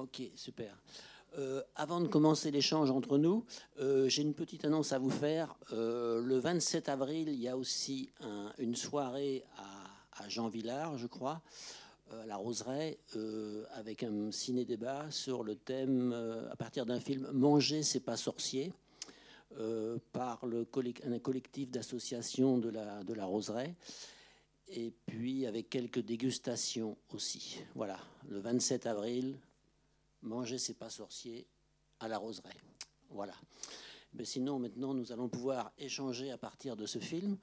Ok, super. Euh, avant de commencer l'échange entre nous, euh, j'ai une petite annonce à vous faire. Euh, le 27 avril, il y a aussi une soirée à, Jean Villard, je crois, à la Roseraie, avec un ciné-débat sur le thème, à partir d'un film Manger, c'est pas sorcier, par le un collectif d'associations de la, de la Roseraie et puis avec quelques dégustations aussi. Voilà, le 27 avril, Manger, c'est pas sorcier à la roseraie. Voilà. Mais sinon, maintenant, nous allons pouvoir échanger à partir de ce film.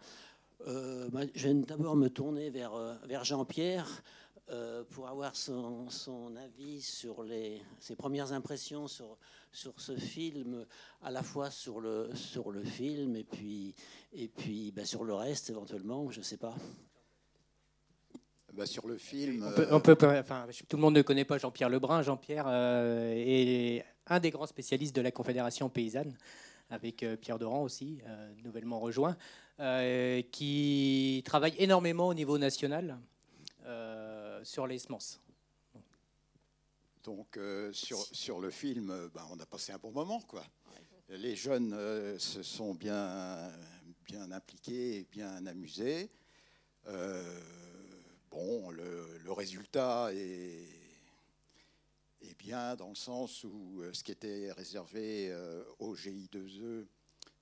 Euh, je vais d'abord me tourner vers, euh, vers Jean-Pierre euh, pour avoir son, son, avis sur les, ses premières impressions sur, sur ce film, à la fois sur le, sur le film et puis, et puis ben, sur le reste éventuellement, je ne sais pas. Bah, sur le film. On peut, euh, enfin, tout le monde ne connaît pas Jean-Pierre Lebrun. Jean-Pierre euh, est un des grands spécialistes de la Confédération paysanne, avec euh, Pierre Doran aussi, nouvellement rejoint, qui travaille énormément au niveau national sur les semences. Donc sur, sur le film, bah, on a passé un bon moment. Quoi. Les jeunes se sont bien, bien impliqués et bien amusés. Bon, le, résultat est, bien dans le sens où euh, ce qui était réservé euh, au GI2E,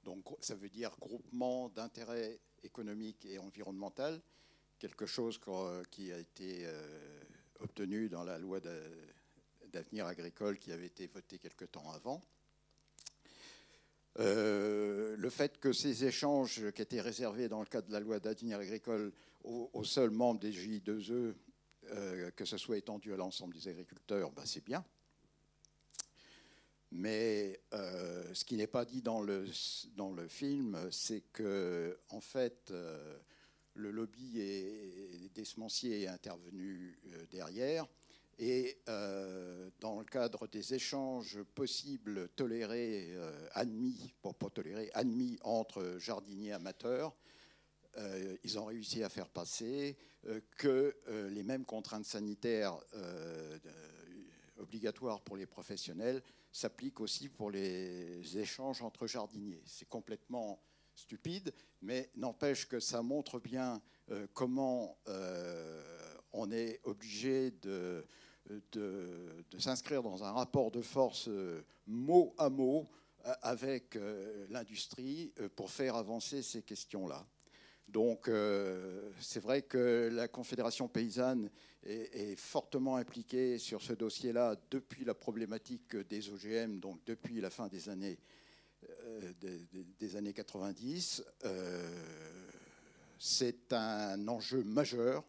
donc ça veut dire groupement d'intérêt économique et environnemental, quelque chose qui a été euh, obtenu dans la loi d'avenir agricole qui avait été votée quelque temps avant. Le fait que ces échanges qui étaient réservés dans le cadre de la loi d'avenir agricole aux, seuls membres des J2E, euh, que ce soit étendu à l'ensemble des agriculteurs, ben c'est bien. Mais euh, ce qui n'est pas dit dans le, film, c'est que, en fait, euh, le lobby des semenciers est intervenu derrière. Et dans le cadre des échanges possibles, tolérés, admis, pour pas tolérés, admis entre jardiniers amateurs, euh, ils ont réussi à faire passer euh, que euh, les mêmes contraintes sanitaires obligatoires pour les professionnels s'appliquent aussi pour les échanges entre jardiniers. C'est complètement stupide, mais n'empêche que ça montre bien comment on est obligé de, de, s'inscrire dans un rapport de force mot à mot avec l'industrie pour faire avancer ces questions-là. Donc euh, c'est vrai que la Confédération paysanne est, fortement impliquée sur ce dossier-là depuis la problématique des OGM, donc depuis la fin des années, euh, des, années 90. Euh, c'est un enjeu majeur.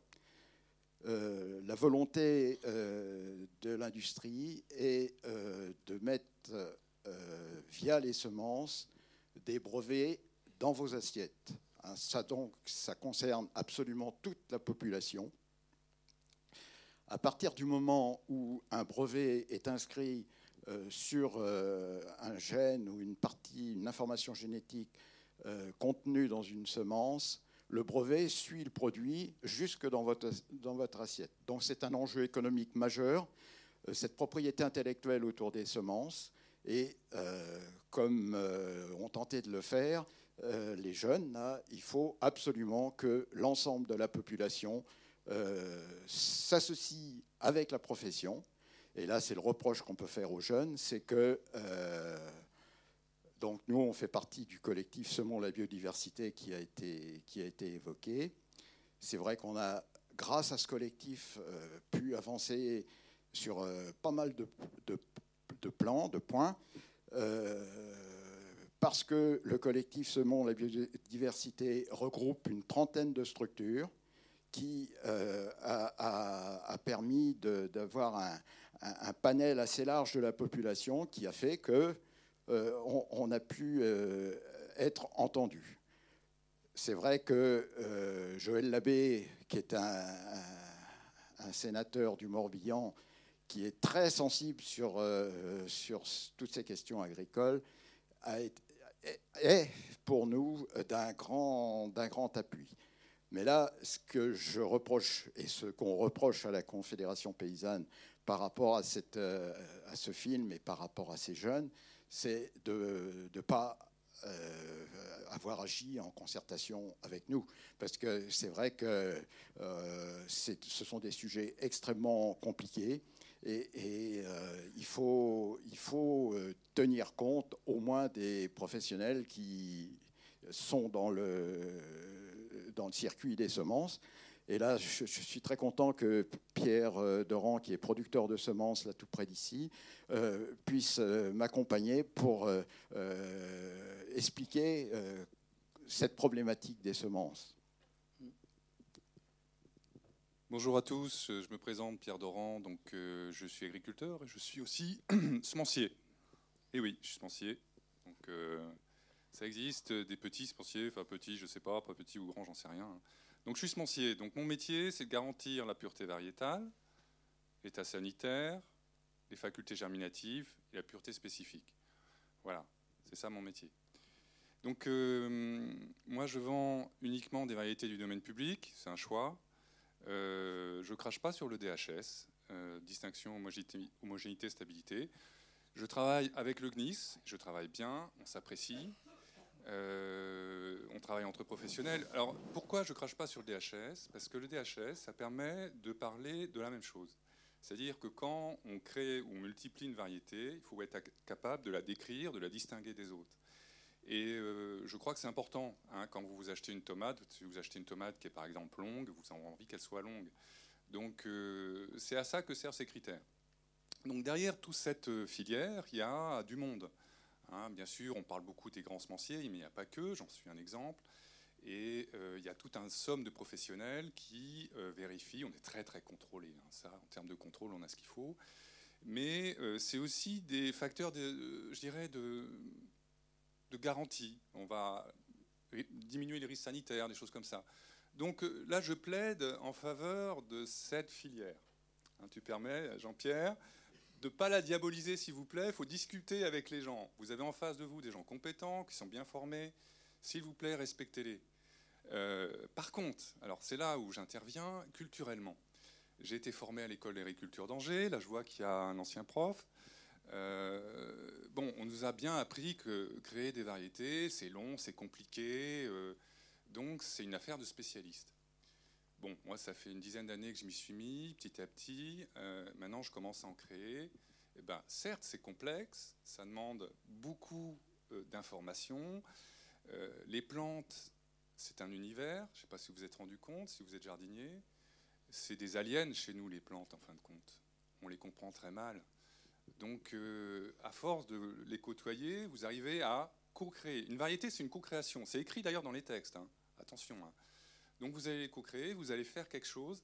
La volonté de l'industrie est de mettre, via les semences, des brevets dans vos assiettes. Hein, ça, donc, ça concerne absolument toute la population. À partir du moment où un brevet est inscrit euh, sur euh, un gène ou une partie, une information génétique euh, contenue dans une semence, le brevet suit le produit jusque dans votre, dans votre assiette. Donc c'est un enjeu économique majeur, cette propriété intellectuelle autour des semences. Et comme on tentait de le faire, euh, les jeunes, il faut absolument que l'ensemble de la population euh, s'associe avec la profession. Et là, c'est le reproche qu'on peut faire aux jeunes, c'est que euh, donc nous, on fait partie du collectif Semons la biodiversité qui a été, qui a été évoqué. C'est vrai qu'on a, grâce à ce collectif, pu avancer sur pas mal de, plans, de points parce que le collectif Semons la biodiversité regroupe une trentaine de structures qui euh, a, permis d'avoir un, panel assez large de la population qui a fait qu'on euh, on a pu euh, être entendu. C'est vrai que Joël Labbé, qui est un, sénateur du Morbihan, qui est très sensible sur, sur toutes ces questions agricoles, est pour nous d'un grand, grand appui. Mais là, ce que je reproche et ce qu'on reproche à la Confédération paysanne par rapport à, cette, euh, à ce film et par rapport à ces jeunes, c'est de ne pas euh, avoir agi en concertation avec nous. Parce que c'est vrai que euh, ce sont des sujets extrêmement compliqués et, euh, il faut, il faut tenir compte au moins des professionnels qui sont dans le, dans le circuit des semences. Et là, je, suis très content que Pierre euh, Doran, qui est producteur de semences là tout près d'ici, euh, puisse euh, m'accompagner pour expliquer cette problématique des semences. Bonjour à tous, je me présente Pierre Doran, donc je suis agriculteur et je suis aussi semencier. Et oui, je suis semencier. Donc ça existe, des petits semenciers, enfin petits, je sais pas, pas petits ou grands, j'en sais rien. Donc je suis semencier. Donc mon métier, c'est de garantir la pureté variétale, l'état sanitaire, les facultés germinatives et la pureté spécifique. Voilà, c'est ça mon métier. Donc euh, moi, je vends uniquement des variétés du domaine public, c'est un choix. Euh, je crache pas sur le DHS, euh, distinction homogénéité, stabilité. Je travaille avec le GNIS, je travaille bien, on s'apprécie. Euh, on travaille entre professionnels. Alors pourquoi je crache pas sur le DHS Parce que le DHS, ça permet de parler de la même chose. C'est-à-dire que quand on crée ou multiplie une variété, il faut être capable de la décrire, de la distinguer des autres. Et euh, je crois que c'est important, hein, quand vous achetez une tomate, si vous achetez une tomate qui est par exemple longue, vous avez envie qu'elle soit longue. Donc euh, c'est à ça que servent ces critères. Donc derrière toute cette filière, il y a du monde. Hein, bien sûr, on parle beaucoup des grands semenciers, mais il n'y a pas que, j'en suis un exemple. Et euh, il y a tout un somme de professionnels qui euh, vérifient. On est très très contrôlé. Hein, ça, en termes de contrôle, on a ce qu'il faut. Mais euh, c'est aussi des facteurs, je dirais, de, de garantie. On va diminuer les risques sanitaires, des choses comme ça. Donc là, je plaide en faveur de cette filière. Hein, tu permets, Jean-Pierre de ne pas la diaboliser, s'il vous plaît. Il faut discuter avec les gens. Vous avez en face de vous des gens compétents, qui sont bien formés. S'il vous plaît, respectez-les. Euh, par contre, alors c'est là où j'interviens culturellement. J'ai été formé à l'école d'agriculture d'Angers. Là, je vois qu'il y a un ancien prof. Euh, bon, on nous a bien appris que créer des variétés, c'est long, c'est compliqué. Euh, donc, c'est une affaire de spécialistes. Bon, moi, ça fait une dizaine d'années que je m'y suis mis, petit à petit. Euh, maintenant, je commence à en créer. Eh ben, certes, c'est complexe, ça demande beaucoup euh, d'informations. Euh, les plantes, c'est un univers. Je ne sais pas si vous vous êtes rendu compte, si vous êtes jardinier. C'est des aliens chez nous, les plantes, en fin de compte. On les comprend très mal. Donc, à force de les côtoyer, vous arrivez à co-créer. Une variété, c'est une co-création. C'est écrit d'ailleurs dans les textes. Hein. Attention. Hein. Donc vous allez co-créer, vous allez faire quelque chose.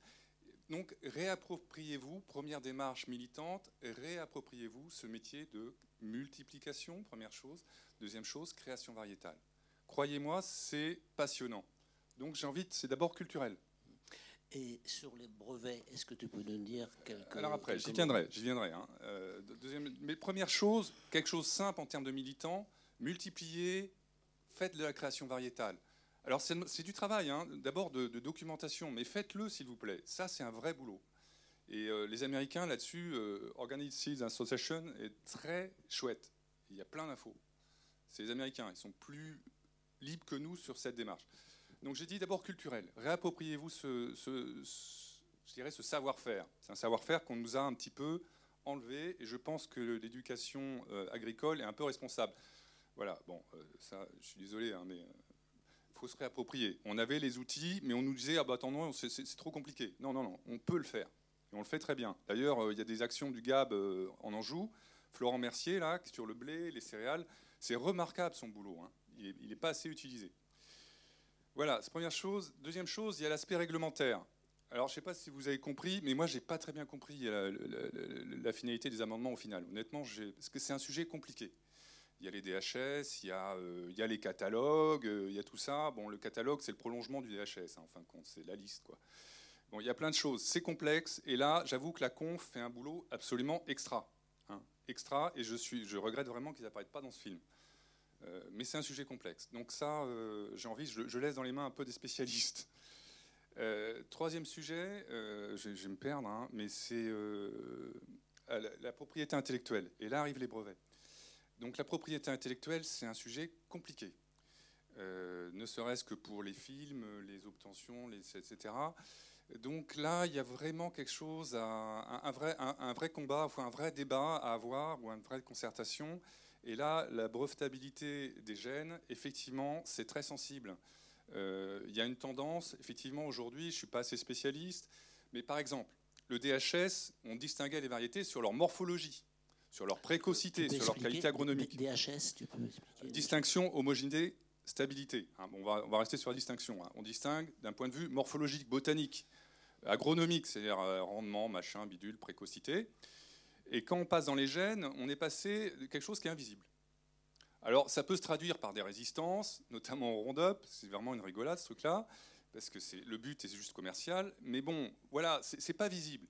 Donc réappropriez-vous, première démarche militante, réappropriez-vous ce métier de multiplication, première chose. Deuxième chose, création variétale. Croyez-moi, c'est passionnant. Donc j'invite, c'est d'abord culturel. Et sur les brevets, est-ce que tu peux nous dire quelques... Alors après, j'y viendrai, j'y viendrai. Hein. Euh, deuxième, mais première chose, quelque chose simple en termes de militants, multipliez, faites de la création variétale. Alors c'est du travail, hein. d'abord de, documentation, mais faites-le s'il vous plaît. Ça, c'est un vrai boulot. Et euh, les Américains, là-dessus, euh, Organic Seeds Association est très chouette. Il y a plein d'infos. C'est les Américains, ils sont plus libres que nous sur cette démarche. Donc j'ai dit d'abord culturel. Réappropriez-vous ce, je ce savoir-faire. C'est un savoir-faire qu'on nous a un petit peu enlevé, et je pense que l'éducation euh, agricole est un peu responsable. Voilà, bon, ça, je suis désolé, hein, mais faut se réapproprier. On avait les outils, mais on nous disait ah bah attends c'est trop compliqué. Non non non, on peut le faire et on le fait très bien. D'ailleurs, euh, il y a des actions du GAB euh, en Anjou. Florent Mercier là sur le blé, les céréales, c'est remarquable son boulot. Hein. Il n'est pas assez utilisé. Voilà, c'est première chose. Deuxième chose, il y a l'aspect réglementaire. Alors, je ne sais pas si vous avez compris, mais moi, je n'ai pas très bien compris la, la, finalité des amendements au final. Honnêtement, parce que c'est un sujet compliqué il y a les DHS, il y a, euh, les catalogues, euh, il y a tout ça. Bon, le catalogue, c'est le prolongement du DHS, hein, en fin de compte, c'est la liste. Quoi. Bon, il y a plein de choses. C'est complexe. Et là, j'avoue que la conf fait un boulot absolument extra. Hein, extra. Et je, suis, je regrette vraiment qu'ils n'apparaissent pas dans ce film. Euh, mais c'est un sujet complexe. Donc ça, j'ai envie, je, je, laisse dans les mains un peu des spécialistes. troisième sujet, je, vais me perdre, hein, mais c'est la, propriété intellectuelle. Et là arrivent les brevets. Donc la propriété intellectuelle, c'est un sujet compliqué. ne serait-ce que pour les films, les obtentions, etc. Donc là, il y a vraiment quelque chose, un, vrai, un, vrai combat, un vrai débat à avoir ou une vraie concertation. Et là, la brevetabilité des gènes, effectivement, c'est très sensible. Euh, il y a une tendance, effectivement, aujourd'hui, je ne suis pas assez spécialiste, mais par exemple, le DHS, on distinguait les variétés sur leur morphologie, sur leur précocité, sur leur qualité agronomique. DHS, tu peux expliquer Distinction, homogénéité, stabilité. Hein, on, va, on, va, rester sur la distinction. Hein. On distingue d'un point de vue morphologique, botanique, agronomique, c'est-à-dire euh, rendement, machin, bidule, précocité. Et quand on passe dans les gènes, on est passé de quelque chose qui est invisible. Alors, ça peut se traduire par des résistances, notamment au Roundup. C'est vraiment une rigolade, ce truc-là, parce que le but est juste commercial. Mais bon, voilà, c'est pas visible.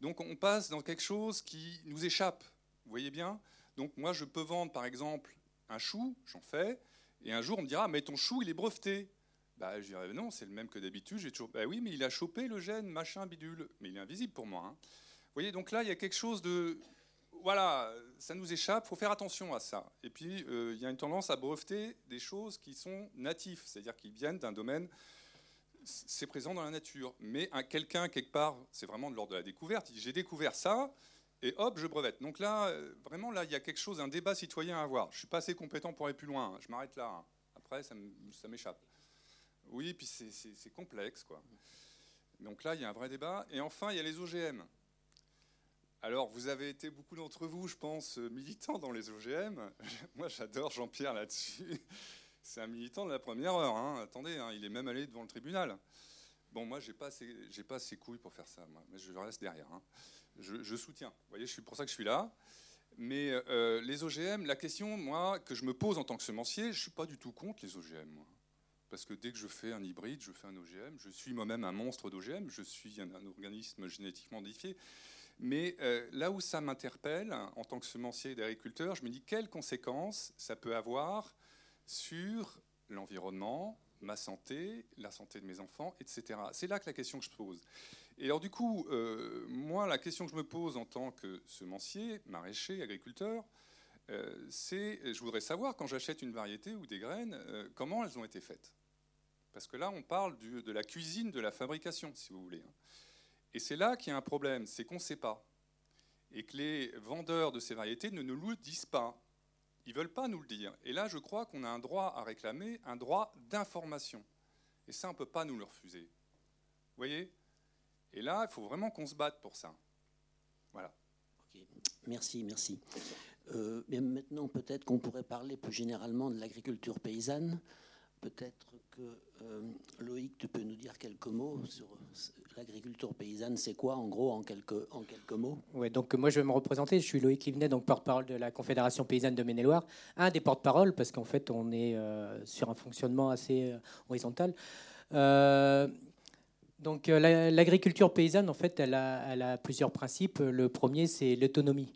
Donc, on passe dans quelque chose qui nous échappe. Vous voyez bien Donc, moi, je peux vendre, par exemple, un chou, j'en fais, et un jour, on me dira, mais ton chou, il est breveté. Bah, je dirais, non, c'est le même que d'habitude. Bah oui, mais il a chopé le gène, machin, bidule. Mais il est invisible pour moi. Hein. Vous voyez, donc là, il y a quelque chose de. Voilà, ça nous échappe, il faut faire attention à ça. Et puis, euh, il y a une tendance à breveter des choses qui sont natifs, c'est-à-dire qui viennent d'un domaine. C'est présent dans la nature. Mais quelqu'un, quelque part, c'est vraiment de l'ordre de la découverte. J'ai découvert ça, et hop, je brevette. Donc là, euh, vraiment, là, il y a quelque chose, un débat citoyen à avoir. Je ne suis pas assez compétent pour aller plus loin. Hein. Je m'arrête là. Hein. Après, ça m'échappe. Oui, puis c'est complexe, quoi. Donc là, il y a un vrai débat. Et enfin, il y a les OGM. Alors, vous avez été beaucoup d'entre vous, je pense, militants dans les OGM. Moi, j'adore Jean-Pierre là-dessus. C'est un militant de la première heure. Hein. Attendez, il est même allé devant le tribunal. Bon, moi, j'ai pas j'ai pas assez couilles pour faire ça, mais je reste derrière. Je, soutiens. Vous voyez, c'est pour ça que je suis là. Mais euh, les OGM, la question, moi, que je me pose en tant que semencier, je suis pas du tout contre les OGM. Parce que dès que je fais un hybride, je fais un OGM. Je suis moi-même un monstre d'OGM, je suis un, organisme génétiquement modifié. Mais euh, là où ça m'interpelle, en tant que semencier et d'agriculteur, je me dis quelles conséquences ça peut avoir sur l'environnement, ma santé, la santé de mes enfants, etc. C'est là que la question que je pose. Et alors du coup, euh, moi, la question que je me pose en tant que semencier, maraîcher, agriculteur, euh, c'est, je voudrais savoir, quand j'achète une variété ou des graines, comment elles ont été faites? Parce que là, on parle de la cuisine, de la fabrication, si vous voulez. Hein. Et c'est là qu'il y a un problème, c'est qu'on ne sait pas. Et que les vendeurs de ces variétés ne nous le disent pas. Ils ne veulent pas nous le dire. Et là, je crois qu'on a un droit à réclamer, un droit d'information. Et ça, on ne peut pas nous le refuser. Vous voyez? Et là, il faut vraiment qu'on se batte pour ça. Voilà. Merci, merci. Euh, maintenant, peut-être qu'on pourrait parler plus généralement de l'agriculture paysanne. Peut-être que euh, Loïc, tu peux nous dire quelques mots sur l'agriculture paysanne, c'est quoi en gros en quelques, en quelques mots? Ouais, donc moi je vais me représenter, je suis Loïc Livenet, donc porte-parole de la Confédération paysanne de Maine-et-Loire, un des porte-parole parce qu'en fait on est euh, sur un fonctionnement assez euh, horizontal. Donc l'agriculture paysanne en fait elle a, plusieurs principes. Le premier c'est l'autonomie.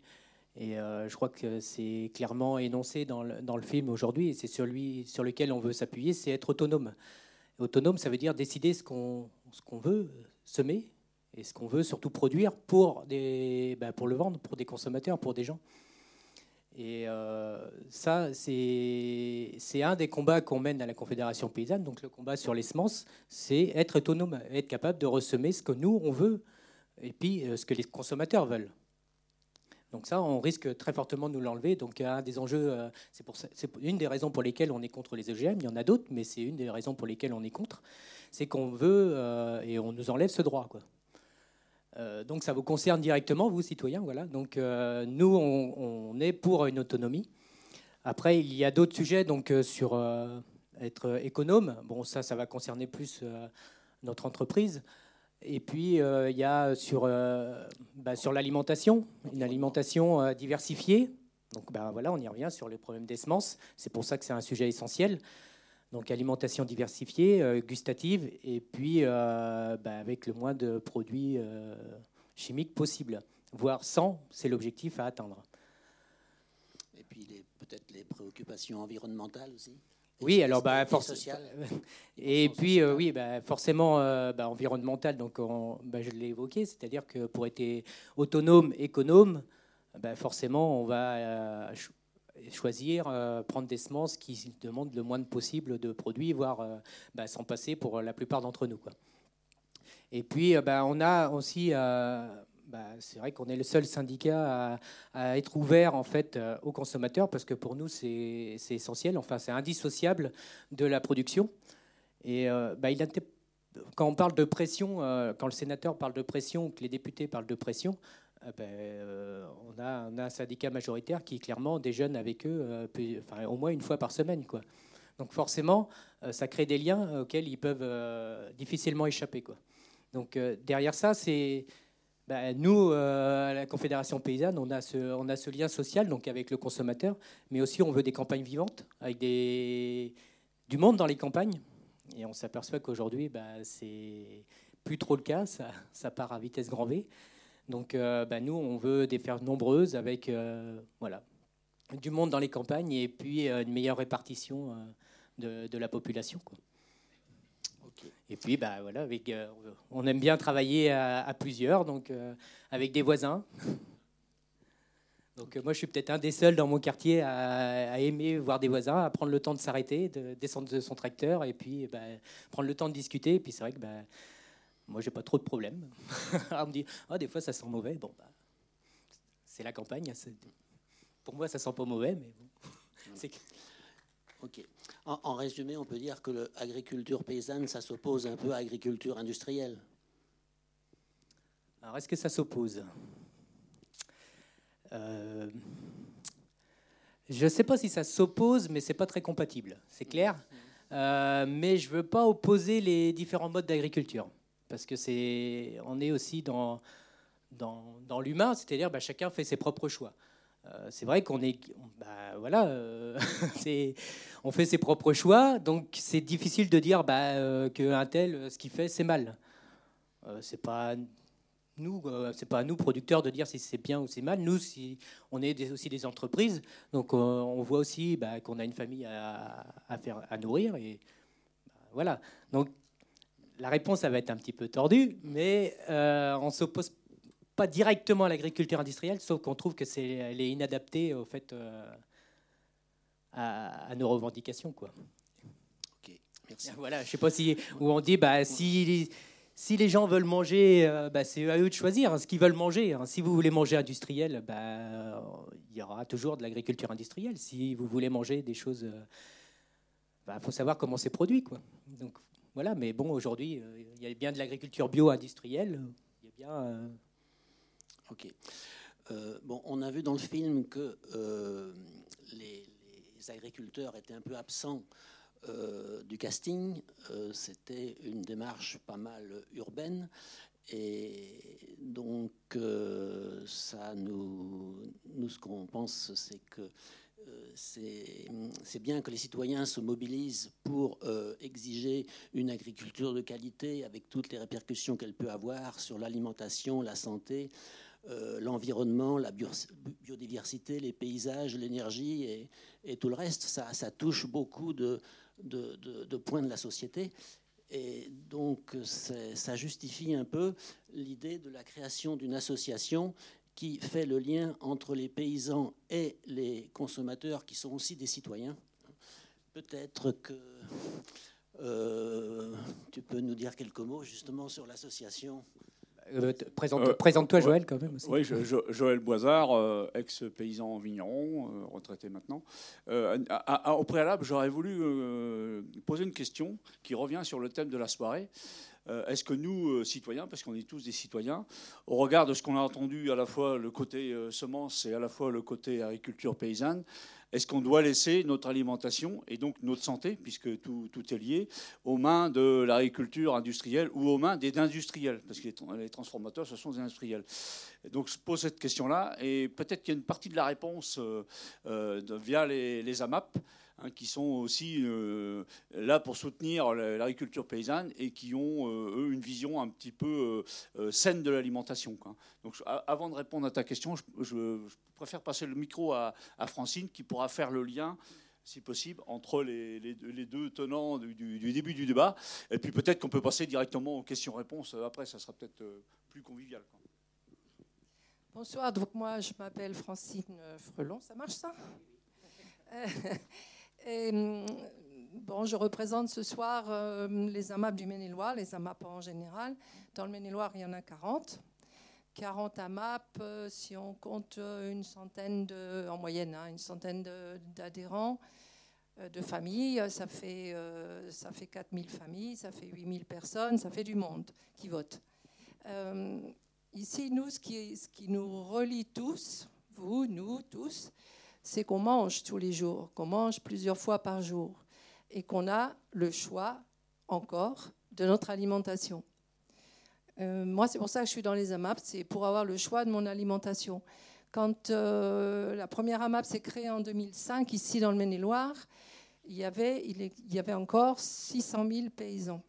Et euh, je crois que c'est clairement énoncé dans le, film aujourd'hui, et c'est celui sur lequel on veut s'appuyer, c'est être autonome. Autonome, ça veut dire décider ce qu'on qu'on veut semer et ce qu'on veut surtout produire pour, des, bah, pour le vendre, pour des consommateurs, pour des gens. Et euh, ça, c'est un des combats qu'on mène à la Confédération paysanne. Donc le combat sur les semences, c'est être autonome, être capable de ressemer ce que nous, on veut, et puis euh, ce que les consommateurs veulent. Donc ça, on risque très fortement de nous l'enlever. Donc un des enjeux, euh, c'est une des raisons pour lesquelles on est contre les OGM. Il y en a d'autres, mais c'est une des raisons pour lesquelles on est contre. C'est qu'on veut et on nous enlève ce droit. Euh, donc ça vous concerne directement, vous citoyens. Voilà. Donc nous, on, est pour une autonomie. Après, il y a d'autres sujets. Donc sur être économe. Bon, ça, ça va concerner plus notre entreprise. Et puis, euh, il y a sur, euh, bah, sur l'alimentation, une alimentation euh, diversifiée. Donc, bah, voilà, on y revient sur le problème des semences. C'est pour ça que c'est un sujet essentiel. Donc, alimentation diversifiée, gustative, et puis bah, avec le moins de produits chimiques possible. Voire sans, c'est l'objectif à atteindre. Et puis, peut-être les préoccupations environnementales aussi Oui, alors bah, Et puis oui, bah, forcément bah, environnemental. Donc bah, je l'ai évoqué, c'est-à-dire que pour être autonome, économe, bah, forcément on va choisir prendre des semences qui demandent le moins possible de produits, voire bah, s'en passer pour la plupart d'entre nous. Quoi. Et puis bah, on a aussi bah, c'est vrai qu'on est le seul syndicat à, être ouvert en fait euh, aux consommateurs parce que pour nous c'est essentiel, enfin c'est indissociable de la production. Et euh, quand on parle de pression, euh, quand le sénateur parle de pression, que les députés parlent de pression, ben, on, a, un syndicat majoritaire qui clairement déjeune avec eux enfin, au moins une fois par semaine. Quoi. Donc forcément, ça crée des liens auxquels ils peuvent difficilement échapper. Quoi. Donc derrière ça, c'est bah, nous, euh, à la Confédération paysanne, on a, ce, lien social donc avec le consommateur, mais aussi on veut des campagnes vivantes, avec du monde dans les campagnes. Et on s'aperçoit qu'aujourd'hui, bah, c'est plus trop le cas, ça, ça, part à vitesse grand V. Donc euh, bah, nous, on veut des fermes nombreuses avec euh, voilà, du monde dans les campagnes et puis une meilleure répartition de, de la population. Quoi. Et puis, bah, voilà, avec, euh, on aime bien travailler à, plusieurs, donc euh, avec des voisins. Donc euh, moi, je suis peut-être un des seuls dans mon quartier à, aimer voir des voisins, à prendre le temps de s'arrêter, de descendre de son tracteur et puis bah, prendre le temps de discuter. Et puis c'est vrai que bah, moi, j'ai pas trop de problèmes. on me dit, oh, des fois, ça sent mauvais. Bon, bah, c'est la campagne. Pour moi, ça sent pas mauvais, mais bon. Ok. En, résumé, on peut dire que l'agriculture paysanne, ça s'oppose un peu à l'agriculture industrielle. Alors, est-ce que ça s'oppose? Euh, Je ne sais pas si ça s'oppose, mais c'est pas très compatible. C'est clair? Euh, mais je veux pas opposer les différents modes d'agriculture, parce que c'est, on est aussi dans dans, dans l'humain, c'est-à-dire bah, chacun fait ses propres choix. Euh, c'est vrai qu'on est, bah, voilà, euh, on fait ses propres choix, donc c'est difficile de dire bah, euh, qu'un tel, ce qu'il fait, c'est mal. c'est pas nous, c'est pas à nous producteurs de dire si c'est bien ou c'est mal. Nous, on est aussi des entreprises, donc on voit aussi bah, qu'on a une famille à, faire, à nourrir et voilà. Donc la réponse, ça va être un petit peu tordue, mais on s'oppose pas directement à l'agriculture industrielle, sauf qu'on trouve que c'est elle est inadaptée au fait euh, à, nos revendications, quoi. Ok, merci. Voilà, je sais pas si où on dit bah si si les gens veulent manger, euh, bah, c'est à eux de choisir hein, ce qu'ils veulent manger. Hein. Si vous voulez manger industriel, bah, il y aura toujours de l'agriculture industrielle. Si vous voulez manger des choses, il euh, bah, faut savoir comment c'est produit. Quoi. Donc voilà, mais bon, aujourd'hui, il y a bien de l'agriculture bio-industrielle. Il y a bien Ok. Euh, bon, on a vu dans le film que euh, les, agriculteurs étaient un peu absents euh, du casting. C'était une démarche pas mal urbaine. Et donc, ça nous, nous, ce qu'on pense, c'est que c'est bien que les citoyens se mobilisent pour exiger une agriculture de qualité avec toutes les répercussions qu'elle peut avoir sur l'alimentation, la santé, euh, l'environnement, la biodiversité, les paysages, l'énergie et, tout le reste. Ça, touche beaucoup de, points de la société. Et donc, ça justifie un peu l'idée de la création d'une association qui fait le lien entre les paysans et les consommateurs, qui sont aussi des citoyens. Peut-être que euh, tu peux nous dire quelques mots justement sur l'association. Euh, euh, présente-toi, Joël, quand même. Oui, Joël Boisard, euh, ex-paysan vigneron, retraité maintenant. au préalable, j'aurais voulu poser une question qui revient sur le thème de la soirée. Est-ce que nous, citoyens, parce qu'on est tous des citoyens, au regard de ce qu'on a entendu, à la fois le côté semence et à la fois le côté agriculture paysanne, est-ce qu'on doit laisser notre alimentation et donc notre santé, puisque tout, est lié, aux mains de l'agriculture industrielle ou aux mains des industriels? Parce que les transformateurs, ce sont des industriels. donc je pose cette question-là, et peut-être qu'il y a une partie de la réponse euh, euh, via les AMAP. Hein, qui sont aussi euh, là pour soutenir l'agriculture paysanne et qui ont, euh, eux, une vision un petit peu euh, saine de l'alimentation. Donc, avant de répondre à ta question, je, préfère passer le micro à, Francine qui pourra faire le lien si possible, entre les, les, deux tenants du, du, début du débat. Et puis peut-être qu'on peut passer directement aux questions-réponses après, ça sera peut-être plus convivial. Bonsoir, donc moi je m'appelle Francine Frelon, ça marche ça? et, bon, je représente ce soir euh, les AMAP du Maine-et-Loire, les AMAP en général. Dans le Maine-et-Loire, il y en a 40. 40 AMAP, euh, si on compte euh, une centaine en moyenne, hein, une centaine d'adhérents, de, familles, ça fait, fait 4000 familles, ça fait 8000 personnes, ça fait du monde qui vote. ici, nous, ce qui nous relie tous, vous, nous, tous, c'est qu'on mange tous les jours, qu'on mange plusieurs fois par jour et qu'on a le choix encore de notre alimentation. Euh, moi, c'est pour ça que je suis dans les AMAP, c'est pour avoir le choix de mon alimentation. Quand euh, la première AMAP s'est créée en 2005, ici dans le Maine-et-Loire, il y, avait, encore 600 000 paysans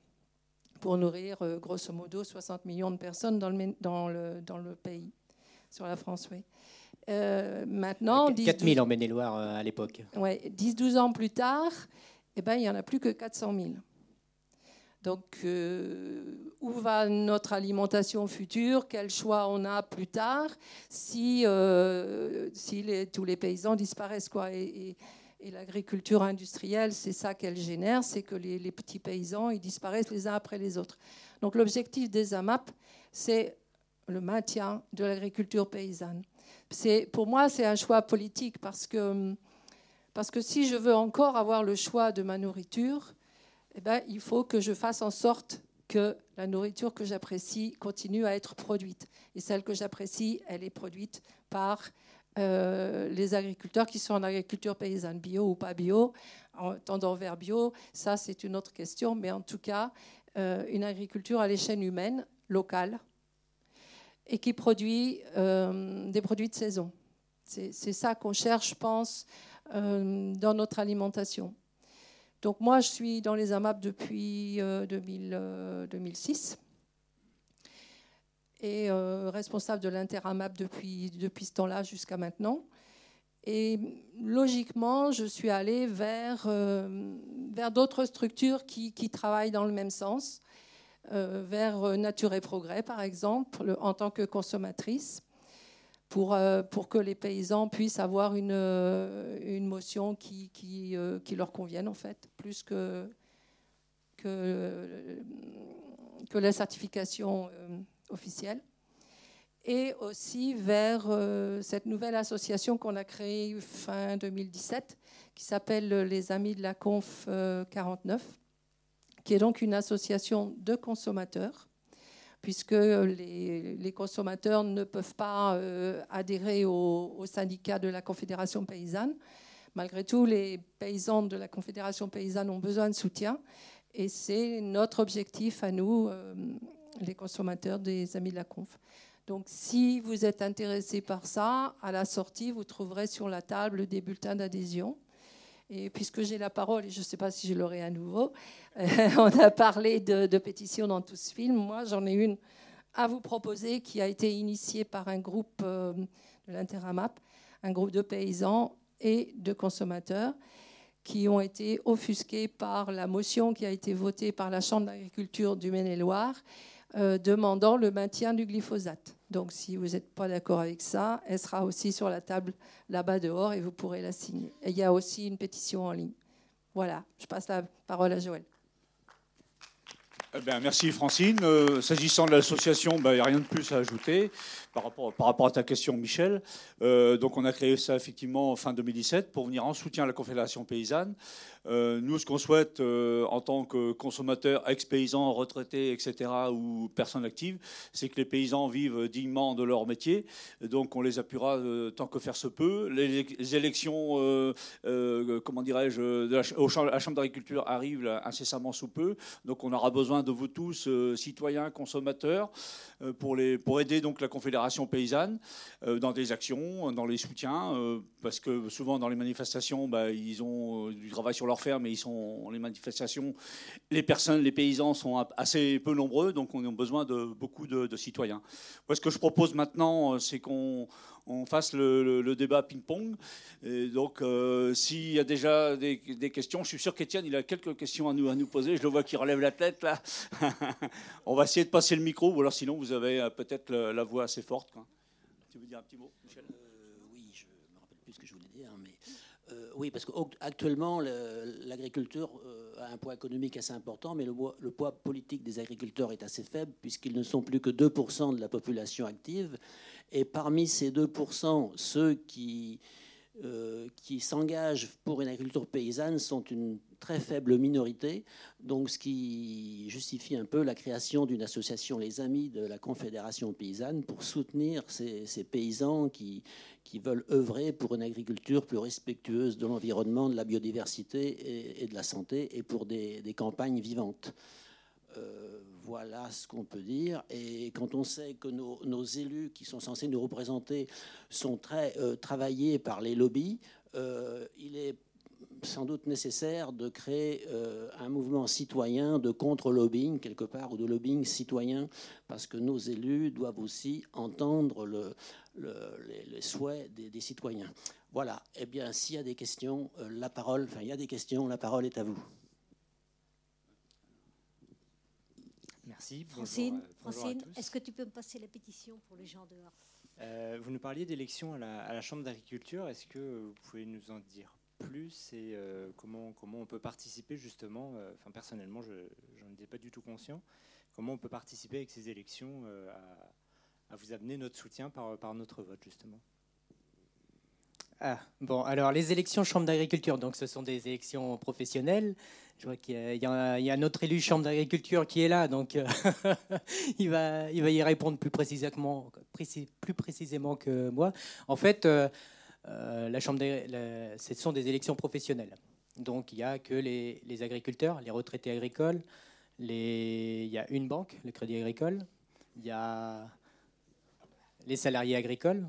pour nourrir euh, grosso modo 60 millions de personnes dans le pays, sur la France, oui. Euh, maintenant, 4000 en Maine-et-Loire euh, à l'époque. Ouais, 10-12 ans plus tard, eh ben, il n'y en a plus que 400 000. Donc, euh, où va notre alimentation future? Quel choix on a plus tard si, si les, tous les paysans disparaissent quoi? Et, l'agriculture industrielle, c'est ça qu'elle génère, c'est que les, les, petits paysans, ils disparaissent les uns après les autres. Donc, l'objectif des AMAP, c'est le maintien de l'agriculture paysanne pour moi, c'est un choix politique parce que, si je veux encore avoir le choix de ma nourriture, eh ben, il faut que je fasse en sorte que la nourriture que j'apprécie continue à être produite. Et celle que j'apprécie, elle est produite par euh, les agriculteurs qui sont en agriculture paysanne, bio ou pas bio, en tendant vers bio, ça c'est une autre question, mais en tout cas, euh, une agriculture à l'échelle humaine, locale, et qui produit euh, des produits de saison. C'est ça qu'on cherche, je pense, euh, dans notre alimentation. Donc moi, je suis dans les AMAP depuis 2006 euh, et responsable de l'Interamap depuis, depuis ce temps-là jusqu'à maintenant. Et logiquement, je suis allée vers, vers d'autres structures qui, qui, travaillent dans le même sens. Euh, vers euh, Nature et Progrès, par exemple, en tant que consommatrice, pour, euh, pour que les paysans puissent avoir une, une motion qui, qui, leur convienne, en fait, plus que, que, que la certification officielle. Et aussi vers cette nouvelle association qu'on a créée fin 2017, qui s'appelle les Amis de la Conf 49 qui est donc une association de consommateurs, puisque les, consommateurs ne peuvent pas euh, adhérer au, syndicat de la Confédération paysanne. Malgré tout, les paysans de la Confédération paysanne ont besoin de soutien, et c'est notre objectif à nous, euh, les consommateurs des Amis de la Conf. Donc, si vous êtes intéressé par ça, à la sortie, vous trouverez sur la table des bulletins d'adhésion. Et puisque j'ai la parole, et je ne sais pas si je l'aurai à nouveau, euh, on a parlé de, pétitions dans tout ce film. Moi, j'en ai une à vous proposer qui a été initiée par un groupe euh, de l'Interamap, un groupe de paysans et de consommateurs qui ont été offusqués par la motion qui a été votée par la Chambre d'agriculture du Maine-et-Loire euh, demandant le maintien du glyphosate. Donc si vous n'êtes pas d'accord avec ça, elle sera aussi sur la table là-bas dehors et vous pourrez la signer. Et il y a aussi une pétition en ligne. Voilà, je passe la parole à Joël. Eh bien, merci Francine. Euh, s'agissant de l'association, ben, il n'y a rien de plus à ajouter par rapport, à ta question, Michel. Euh, donc, on a créé ça effectivement fin 2017 pour venir en soutien à la Confédération paysanne. Euh, nous, ce qu'on souhaite euh, en tant que consommateurs, ex-paysans, retraités, etc., ou personnes actives, c'est que les paysans vivent dignement de leur métier. Donc, on les appuiera tant que faire se peut. Les, élections, comment dirais-je, la, la Chambre d'agriculture arrivent incessamment sous peu. Donc, on aura besoin de vous tous, citoyens, consommateurs, pour, pour aider donc la Confédération paysanne euh, dans des actions, dans les soutiens, euh, parce que souvent dans les manifestations, bah, ils ont euh, du travail sur leur ferme et ils sont les manifestations, les personnes, les paysans sont assez peu nombreux, donc on a besoin de beaucoup de, citoyens. Moi, ce que je propose maintenant, c'est qu'on on fasse le, débat ping-pong. Donc, euh, s'il y a déjà des, questions, je suis sûr qu'Étienne, il a quelques questions à nous, à nous poser. Je le vois qui relève la tête, là. on va essayer de passer le micro, ou alors sinon, vous avez euh, peut-être la, voix assez forte. Tu veux dire un petit mot, Michel? Oui, je me rappelle plus ce que je voulais dire, mais oui, parce qu'actuellement, l'agriculture un poids économique assez important, mais le, le, poids politique des agriculteurs est assez faible, puisqu'ils ne sont plus que 2% de la population active. Et parmi ces 2%, ceux qui, euh, qui s'engagent pour une agriculture paysanne sont une très faible minorité, donc ce qui justifie un peu la création d'une association, les Amis de la Confédération paysanne, pour soutenir ces, paysans qui, qui, veulent œuvrer pour une agriculture plus respectueuse de l'environnement, de la biodiversité et, de la santé, et pour des, campagnes vivantes. Euh, voilà ce qu'on peut dire. Et quand on sait que nos, élus qui sont censés nous représenter sont très euh, travaillés par les lobbies, euh, il est sans doute nécessaire de créer euh, un mouvement citoyen de contre-lobbying quelque part ou de lobbying citoyen parce que nos élus doivent aussi entendre le, les, souhaits des, des, citoyens. Voilà. Eh bien, s'il y a des questions, la parole, enfin, il y a des questions, la parole est à vous. Merci. Francine, Francine est-ce que tu peux me passer la pétition pour les gens dehors? Euh, Vous nous parliez d'élections à la, Chambre d'agriculture. Est-ce que vous pouvez nous en dire plus et euh, comment, comment on peut participer justement euh, Enfin, personnellement, je n'en étais pas du tout conscient. Comment on peut participer avec ces élections à, vous amener notre soutien par, par notre vote justement? Ah, bon, alors les élections Chambre d'agriculture, donc ce sont des élections professionnelles. Je vois qu'il y, a un autre élu Chambre d'agriculture qui est là, donc euh, il, va, il va y répondre plus précisément, plus précisément que moi. En fait, euh, la Chambre ce sont des élections professionnelles. Donc il n'y a que les, agriculteurs, les retraités agricoles, les, il y a une banque, le Crédit Agricole, il y a les salariés agricoles,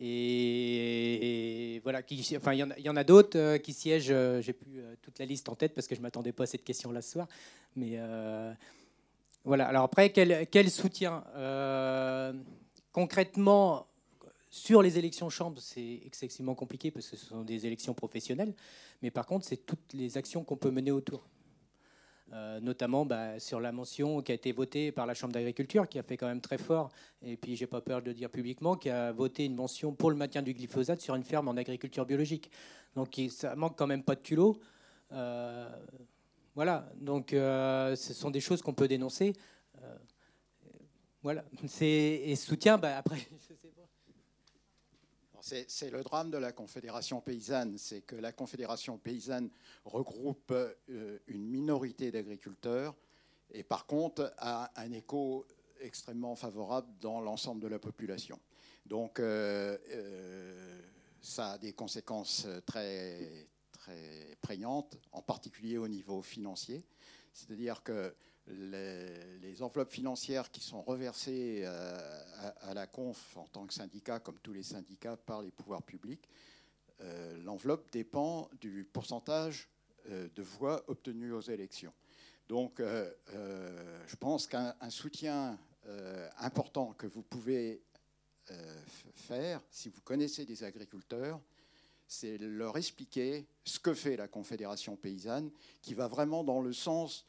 et, voilà, enfin, il y en a, d'autres euh, qui siègent. Euh, j'ai plus toute la liste en tête parce que je m'attendais pas à cette question-là ce soir. Mais voilà. Alors après, quel soutien concrètement sur les élections chambres, c'est excessivement compliqué parce que ce sont des élections professionnelles. Mais par contre, c'est toutes les actions qu'on peut mener autour. Euh, notamment bah, sur la mention qui a été votée par la Chambre d'agriculture, qui a fait quand même très fort, et puis j'ai pas peur de dire publiquement, qui a voté une mention pour le maintien du glyphosate sur une ferme en agriculture biologique. Donc ça manque quand même pas de culot. Euh, voilà, donc euh, ce sont des choses qu'on peut dénoncer. voilà, et soutien, bah, après, C'est le drame de la Confédération paysanne, c'est que la Confédération paysanne regroupe euh, une minorité d'agriculteurs et par contre a un écho extrêmement favorable dans l'ensemble de la population. Donc euh, euh, ça a des conséquences très, très prégnantes, en particulier au niveau financier. C'est-à-dire que les, enveloppes financières qui sont reversées euh, à, la conf en tant que syndicat, comme tous les syndicats, par les pouvoirs publics, euh, l'enveloppe dépend du pourcentage euh, de voix obtenues aux élections. Donc, je pense qu'un soutien important que vous pouvez faire, si vous connaissez des agriculteurs, c'est leur expliquer ce que fait la Confédération paysanne, qui va vraiment dans le sens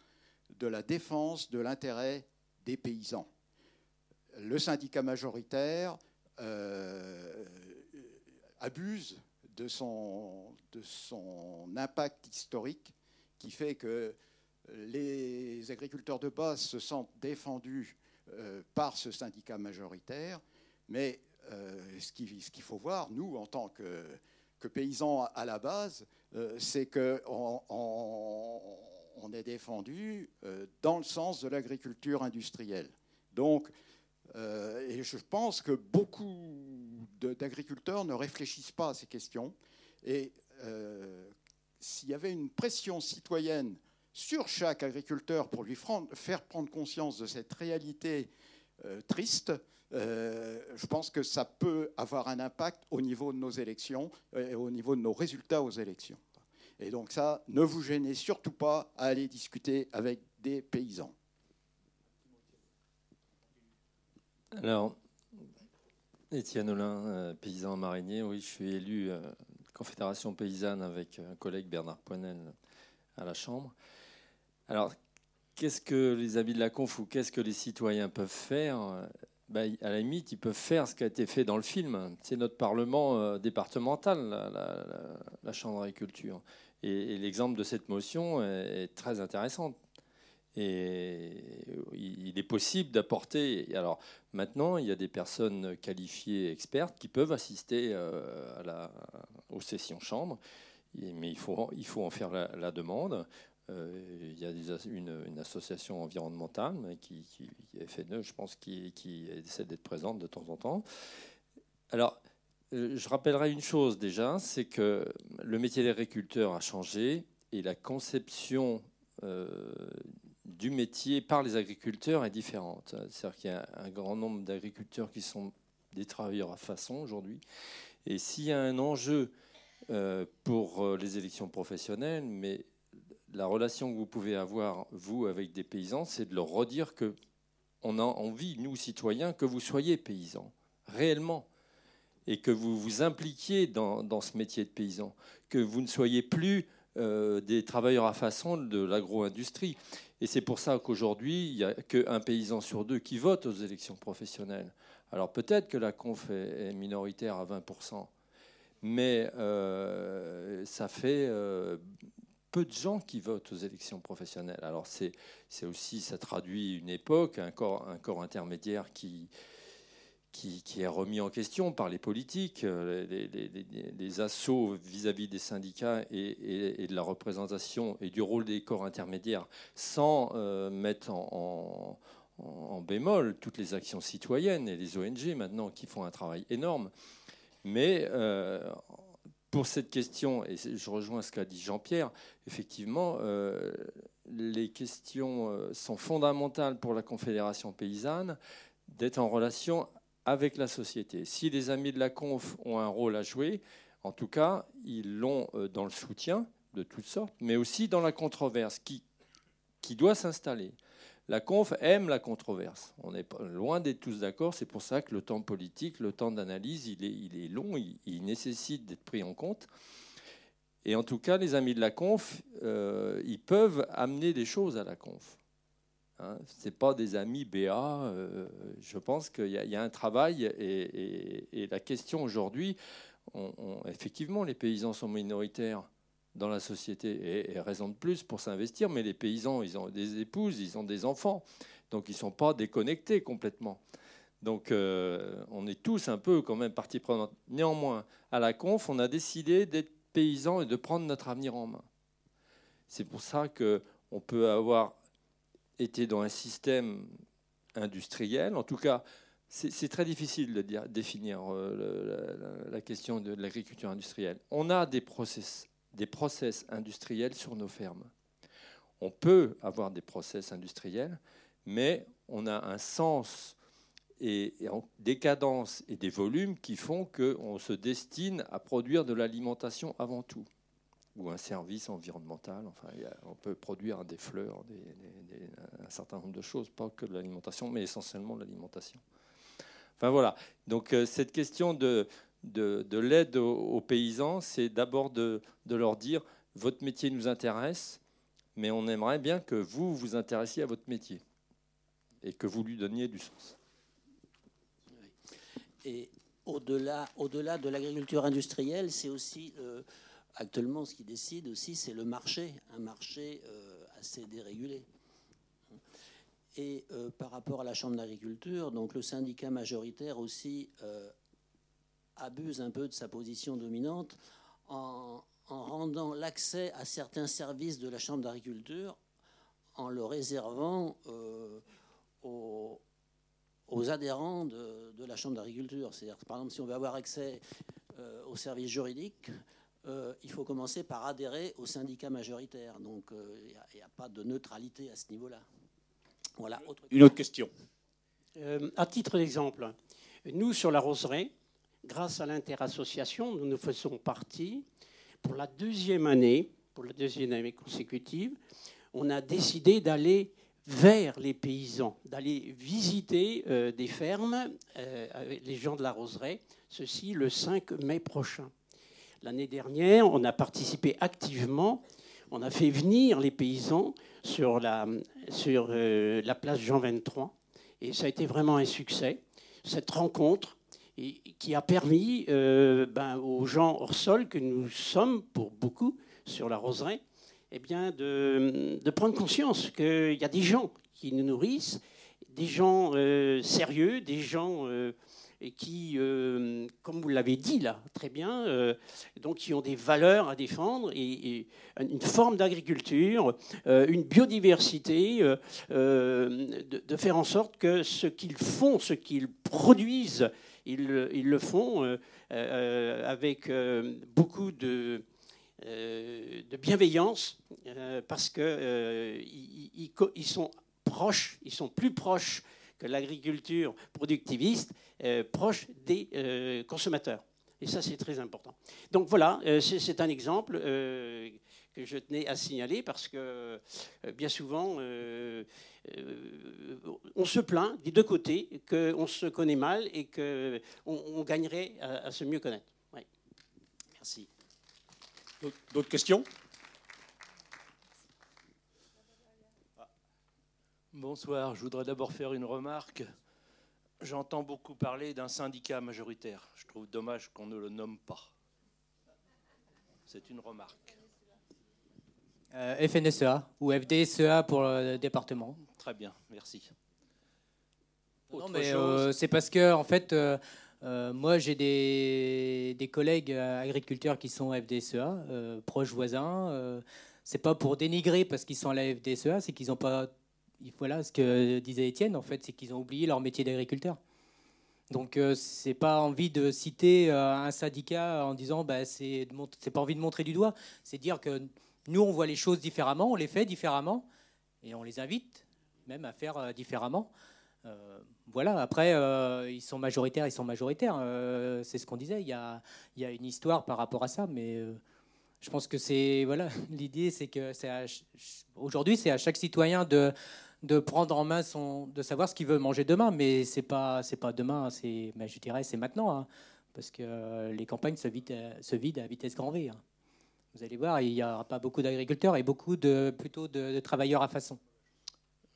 de la défense de l'intérêt des paysans. Le syndicat majoritaire euh, abuse de son, impact historique qui fait que les agriculteurs de base se sentent défendus euh, par ce syndicat majoritaire, mais euh, ce qu'il faut voir, nous, en tant que, paysans à la base, c'est qu'on on est défendu euh, dans le sens de l'agriculture industrielle. Donc, euh, et je pense que beaucoup d'agriculteurs ne réfléchissent pas à ces questions. Et euh, s'il y avait une pression citoyenne sur chaque agriculteur pour lui faire prendre conscience de cette réalité triste, je pense que ça peut avoir un impact au niveau de nos élections et au niveau de nos résultats aux élections. Et donc ça, ne vous gênez surtout pas à aller discuter avec des paysans. Alors, Étienne Olin, paysan marinier. Oui, je suis élu Confédération paysanne avec un collègue Bernard Poinel à la Chambre. Alors, qu'est-ce que les amis de la conf ou qu'est-ce que les citoyens peuvent faire ben, À la limite, ils peuvent faire ce qui a été fait dans le film. C'est notre Parlement départemental, la, Chambre d'agriculture. Et, l'exemple de cette motion est très intéressant. Et il est possible d'apporter. Alors maintenant, il y a des personnes qualifiées, expertes, qui peuvent assister euh, aux sessions chambres, mais il faut, il faut en faire la, demande. Euh, il y a une, association environnementale qui, qui, FNE, je pense, qui, essaie d'être présente de temps en temps. Alors, je rappellerai une chose déjà, c'est que le métier d'agriculteur a changé et la conception du métier par les agriculteurs est différente. C'est-à-dire qu'il y a un grand nombre d'agriculteurs qui sont des travailleurs à façon aujourd'hui. Et s'il y a un enjeu euh, pour euh, les élections professionnelles, mais la relation que vous pouvez avoir, vous, avec des paysans, c'est de leur redire que on a envie, nous, citoyens, que vous soyez paysans, réellement, et que vous vous impliquiez dans, dans ce métier de paysan, que vous ne soyez plus euh, des travailleurs à façon de l'agro-industrie. Et c'est pour ça qu'aujourd'hui, il n'y a qu'un paysan sur deux qui vote aux élections professionnelles. Alors peut-être que la conf est minoritaire à 20%, mais euh, ça fait euh, peu de gens qui votent aux élections professionnelles. Alors c'est aussi, ça traduit une époque, un corps, un corps intermédiaire qui, qui, est remis en question par les politiques, euh, les, assauts vis-à-vis des syndicats et, de la représentation et du rôle des corps intermédiaires, sans euh, mettre en, bémol toutes les actions citoyennes et les ONG maintenant qui font un travail énorme. Mais euh, pour cette question, et je rejoins ce qu'a dit Jean-Pierre, effectivement, les questions sont fondamentales pour la Confédération paysanne d'être en relation avec la société. Si les amis de la conf ont un rôle à jouer, en tout cas, ils l'ont euh, dans le soutien de toutes sortes, mais aussi dans la controverse qui, qui doit s'installer. La conf aime la controverse. On est loin d'être tous d'accord. C'est pour ça que le temps politique, le temps d'analyse, il est, long, il, nécessite d'être pris en compte. Et en tout cas, les amis de la conf, euh, ils peuvent amener des choses à la conf. Hein, Ce n'est pas des amis BA. Euh, je pense qu'il y, a un travail et, la question aujourd'hui, effectivement, les paysans sont minoritaires dans la société et, raison de plus pour s'investir, mais les paysans, ils ont des épouses, ils ont des enfants, donc ils ne sont pas déconnectés complètement. Donc euh, on est tous un peu quand même partie prenante. Néanmoins, à la conf, on a décidé d'être paysans et de prendre notre avenir en main. C'est pour ça qu'on peut avoir était dans un système industriel. En tout cas, c'est très difficile de définir euh, la, question de l'agriculture industrielle. On a des process, des process industriels sur nos fermes. On peut avoir des process industriels, mais on a un sens et, et des cadences et des volumes qui font qu'on se destine à produire de l'alimentation avant tout ou un service environnemental. Enfin, on peut produire des fleurs, un certain nombre de choses, pas que de l'alimentation, mais essentiellement de l'alimentation. Enfin voilà. Donc euh, cette question de, de, l'aide aux, paysans, c'est d'abord de, leur dire votre métier nous intéresse, mais on aimerait bien que vous vous intéressiez à votre métier et que vous lui donniez du sens. Et au-delà, au-delà de l'agriculture industrielle, c'est aussi euh, actuellement, ce qui décide aussi, c'est le marché, un marché euh, assez dérégulé. Et euh, par rapport à la Chambre d'agriculture, donc le syndicat majoritaire aussi euh, abuse un peu de sa position dominante en, rendant l'accès à certains services de la Chambre d'agriculture en le réservant aux, adhérents de, de, la Chambre d'agriculture. C'est-à-dire, par exemple, si on veut avoir accès aux services juridiques, euh, il faut commencer par adhérer au syndicat majoritaire. Donc il euh, n'y a, pas de neutralité à ce niveau-là. Voilà. Une autre question. Euh, à titre d'exemple, nous sur la Roseraie, grâce à l'inter-association, nous nous faisons partie pour la deuxième année, pour la deuxième année consécutive, on a décidé d'aller vers les paysans, d'aller visiter euh, des fermes euh, avec les gens de la Roseraie, ceci le 5 mai prochain. L'année dernière, on a participé activement, on a fait venir les paysans sur la, sur, euh, la place Jean 23, et ça a été vraiment un succès. Cette rencontre qui a permis ben, aux gens hors sol que nous sommes, pour beaucoup, sur la Roseraie, eh bien, de, prendre conscience qu'il y a des gens qui nous nourrissent, des gens euh, sérieux, des gens euh, qui, euh, comme vous l'avez dit là, très bien, donc qui ont des valeurs à défendre et, une forme d'agriculture, une biodiversité, de, faire en sorte que ce qu'ils font, ce qu'ils produisent, ils, le font avec beaucoup de euh, bienveillance euh, parce qu'ils euh, ils, sont proches, ils sont plus proches que l'agriculture productiviste, proches des consommateurs. Et ça, c'est très important. Donc voilà, c'est un exemple que je tenais à signaler parce que bien souvent, on se plaint des deux côtés qu'on se connaît mal et qu'on on gagnerait à, se mieux connaître. Merci. D'autres questions? Bonsoir, je voudrais d'abord faire une remarque. J'entends beaucoup parler d'un syndicat majoritaire. Je trouve dommage qu'on ne le nomme pas. C'est une remarque. Euh, FNSEA ou FDSEA pour le département. Très bien, merci. non, mais euh, c'est parce que en fait, euh, euh, moi, j'ai des, collègues euh, agriculteurs qui sont FDSEA, euh, proches voisins. c'est pas pour dénigrer parce qu'ils sont à la FDSEA, c'est qu'ils n'ont pas. Voilà ce que disait Étienne, en fait, c'est qu'ils ont oublié leur métier d'agriculteur. Donc, c'est pas envie de citer un syndicat en disant bah, c'est pas envie de montrer du doigt, c'est dire que nous, on voit les choses différemment, on les fait différemment, et on les invite même à faire différemment. Euh, voilà, après, euh, ils sont majoritaires, ils sont majoritaires. Euh, c'est ce qu'on disait. Il y, a, y, a, une histoire par rapport à ça, mais je pense que c'est. Voilà, l'idée, c'est que aujourd'hui, c'est à chaque citoyen de, de prendre en main son. de savoir ce qu'il veut manger demain, mais c'est pas, c'est pas demain, c'est, mais je dirais, c'est maintenant. Hein, parce que les campagnes se vident, se vident à vitesse grand V. Hein. Vous allez voir, il n'y aura pas beaucoup d'agriculteurs et beaucoup de, plutôt de, de travailleurs à façon.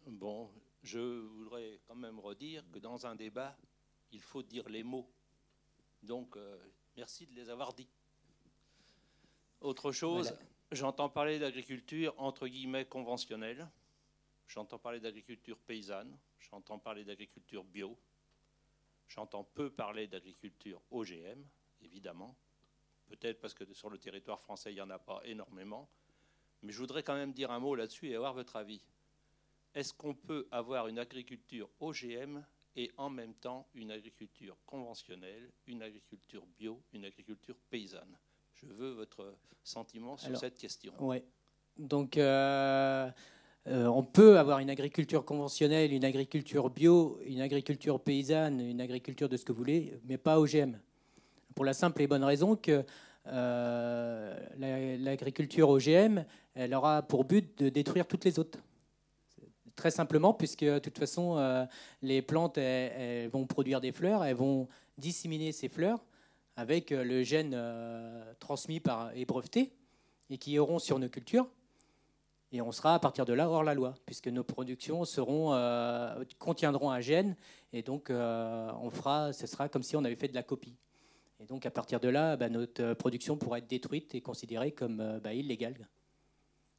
Bon, je voudrais quand même redire que dans un débat, il faut dire les mots. Donc, euh, merci de les avoir dit. Autre chose, j'entends parler d'agriculture entre guillemets conventionnelle, j'entends parler d'agriculture paysanne, j'entends parler d'agriculture bio, j'entends peu parler d'agriculture OGM, évidemment, peut-être parce que sur le territoire français, il n'y en a pas énormément, mais je voudrais quand même dire un mot là-dessus et avoir votre avis est-ce qu'on peut avoir une agriculture OGM et en même temps une agriculture conventionnelle, une agriculture bio, une agriculture paysanne? Je veux votre sentiment sur cette question. Oui. Donc, euh, euh, on peut avoir une agriculture conventionnelle, une agriculture bio, une agriculture paysanne, une agriculture de ce que vous voulez, mais pas OGM. Pour la simple et bonne raison que euh, l'agriculture OGM, elle aura pour but de détruire toutes les autres. Très simplement, puisque de toute façon, euh, les plantes vont produire des fleurs, elles vont disséminer ces fleurs avec le gène transmis par, et breveté, et qui iront sur nos cultures. Et on sera à partir de là hors la loi, puisque nos productions seront, contiendront un gène, et donc on fera, ce sera comme si on avait fait de la copie. Et donc à partir de là, bah, notre production pourra être détruite et considérée comme bah, illégale.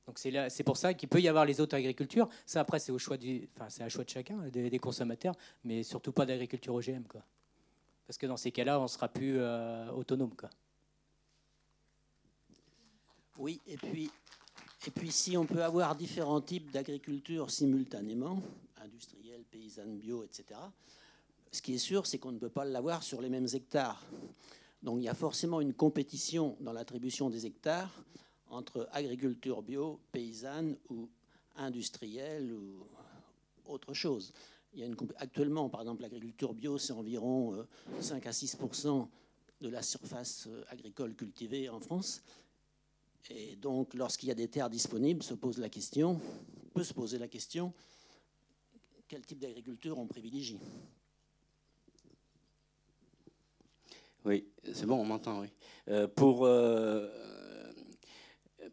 Donc c'est pour ça qu'il peut y avoir les autres agricultures. Ça après c'est au choix du, enfin c'est un choix de chacun, des, consommateurs, mais surtout pas d'agriculture OGM quoi. Parce que dans ces cas-là, on sera plus euh, autonome quoi. Oui, et puis et puis si on peut avoir différents types d'agriculture simultanément, industrielle, paysanne, bio, etc. Ce qui est sûr, c'est qu'on ne peut pas l'avoir sur les mêmes hectares. Donc il y a forcément une compétition dans l'attribution des hectares entre agriculture bio, paysanne ou industrielle ou autre chose. Il y a actuellement, par exemple, l'agriculture bio, c'est environ 5 euh, à 6% de la surface euh, agricole cultivée en France. Et donc, lorsqu'il y a des terres disponibles, se pose la question, peut se poser la question quel type d'agriculture on privilégie? Oui, c'est bon, on m'entend, oui. Euh, pour euh,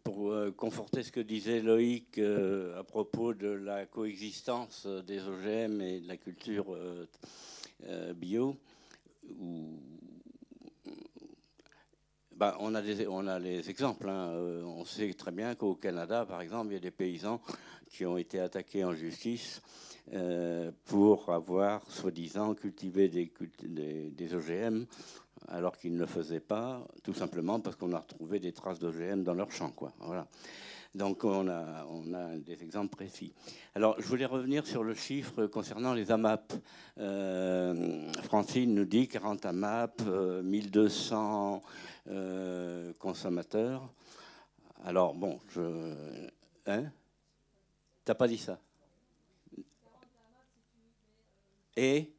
pour euh, conforter ce que disait Loïc à propos de la coexistence des OGM et de la culture bio, bah, on, a les exemples. Hein. On sait très bien qu'au Canada, par exemple, il y a des paysans qui ont été attaqués en justice pour avoir, soi-disant, cultivé des, OGM alors qu'ils ne le faisaient pas, tout simplement parce qu'on a retrouvé des traces d'OGM dans leur champ. Quoi. Voilà. Donc on a, on a des exemples précis. Alors je voulais revenir sur le chiffre concernant les AMAP. Euh, Francine nous dit 40 AMAP, 1200 euh, consommateurs. Alors bon, je... Hein? T'as pas dit ça? Et?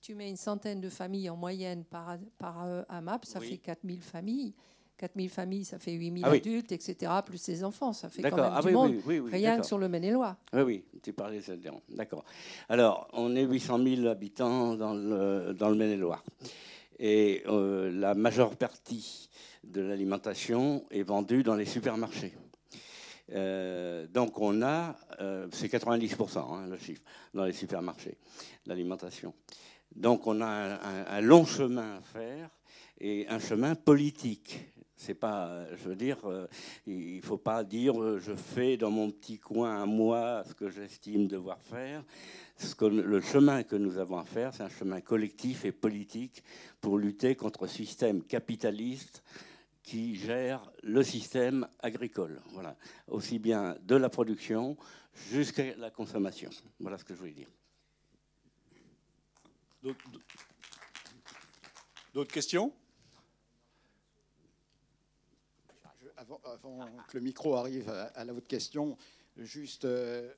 Tu mets une centaine de familles en moyenne par, par euh, AMAP, ça fait 4000 familles. 4000 familles, ça fait 8000 ah adultes, etc., plus les enfants. Ça fait quand même ah du monde, rien que sur le Maine-et-Loire. Oui, oui, tu parlais de D'accord. Alors, on est 800 000 habitants dans le, dans le Maine-et-Loire. Et euh, la majeure partie de l'alimentation est vendue dans les supermarchés. Euh, donc on a, c'est 90% hein, le chiffre, dans les supermarchés, l'alimentation. Donc on a un, long chemin à faire et un chemin politique. C'est pas, je veux dire, euh, il faut pas dire euh, je fais dans mon petit coin à moi ce que j'estime devoir faire. Ce que, le chemin que nous avons à faire, c'est un chemin collectif et politique pour lutter contre ce système capitaliste qui gère le système agricole. Voilà, aussi bien de la production jusqu'à la consommation. Voilà ce que je voulais dire. D'autres questions? Avant, que le micro arrive à, la votre question, juste, euh,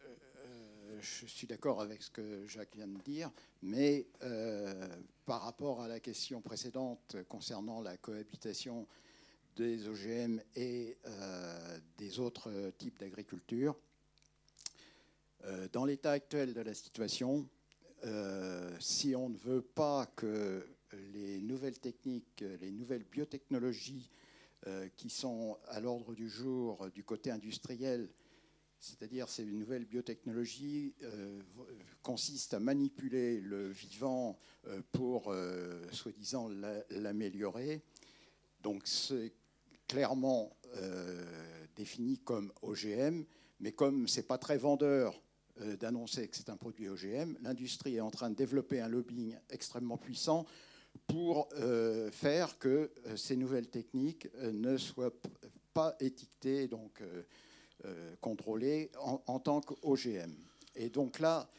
euh, je suis d'accord avec ce que Jacques vient de dire, mais euh, par rapport à la question précédente concernant la cohabitation des OGM et des autres types d'agriculture, dans l'état actuel de la situation, si on ne veut pas que les nouvelles techniques, les nouvelles biotechnologies qui sont à l'ordre du jour du côté industriel, c'est-à-dire ces nouvelles biotechnologies euh, consistent à manipuler le vivant pour, soi-disant, l'améliorer. Donc c'est clairement défini comme OGM, mais comme c'est pas très vendeur euh, d'annoncer que c'est un produit OGM. L'industrie est en train de développer un lobbying extrêmement puissant pour euh, faire que euh, ces nouvelles techniques ne soient pas étiquetées, donc contrôlées en, tant qu'OGM. Et donc là,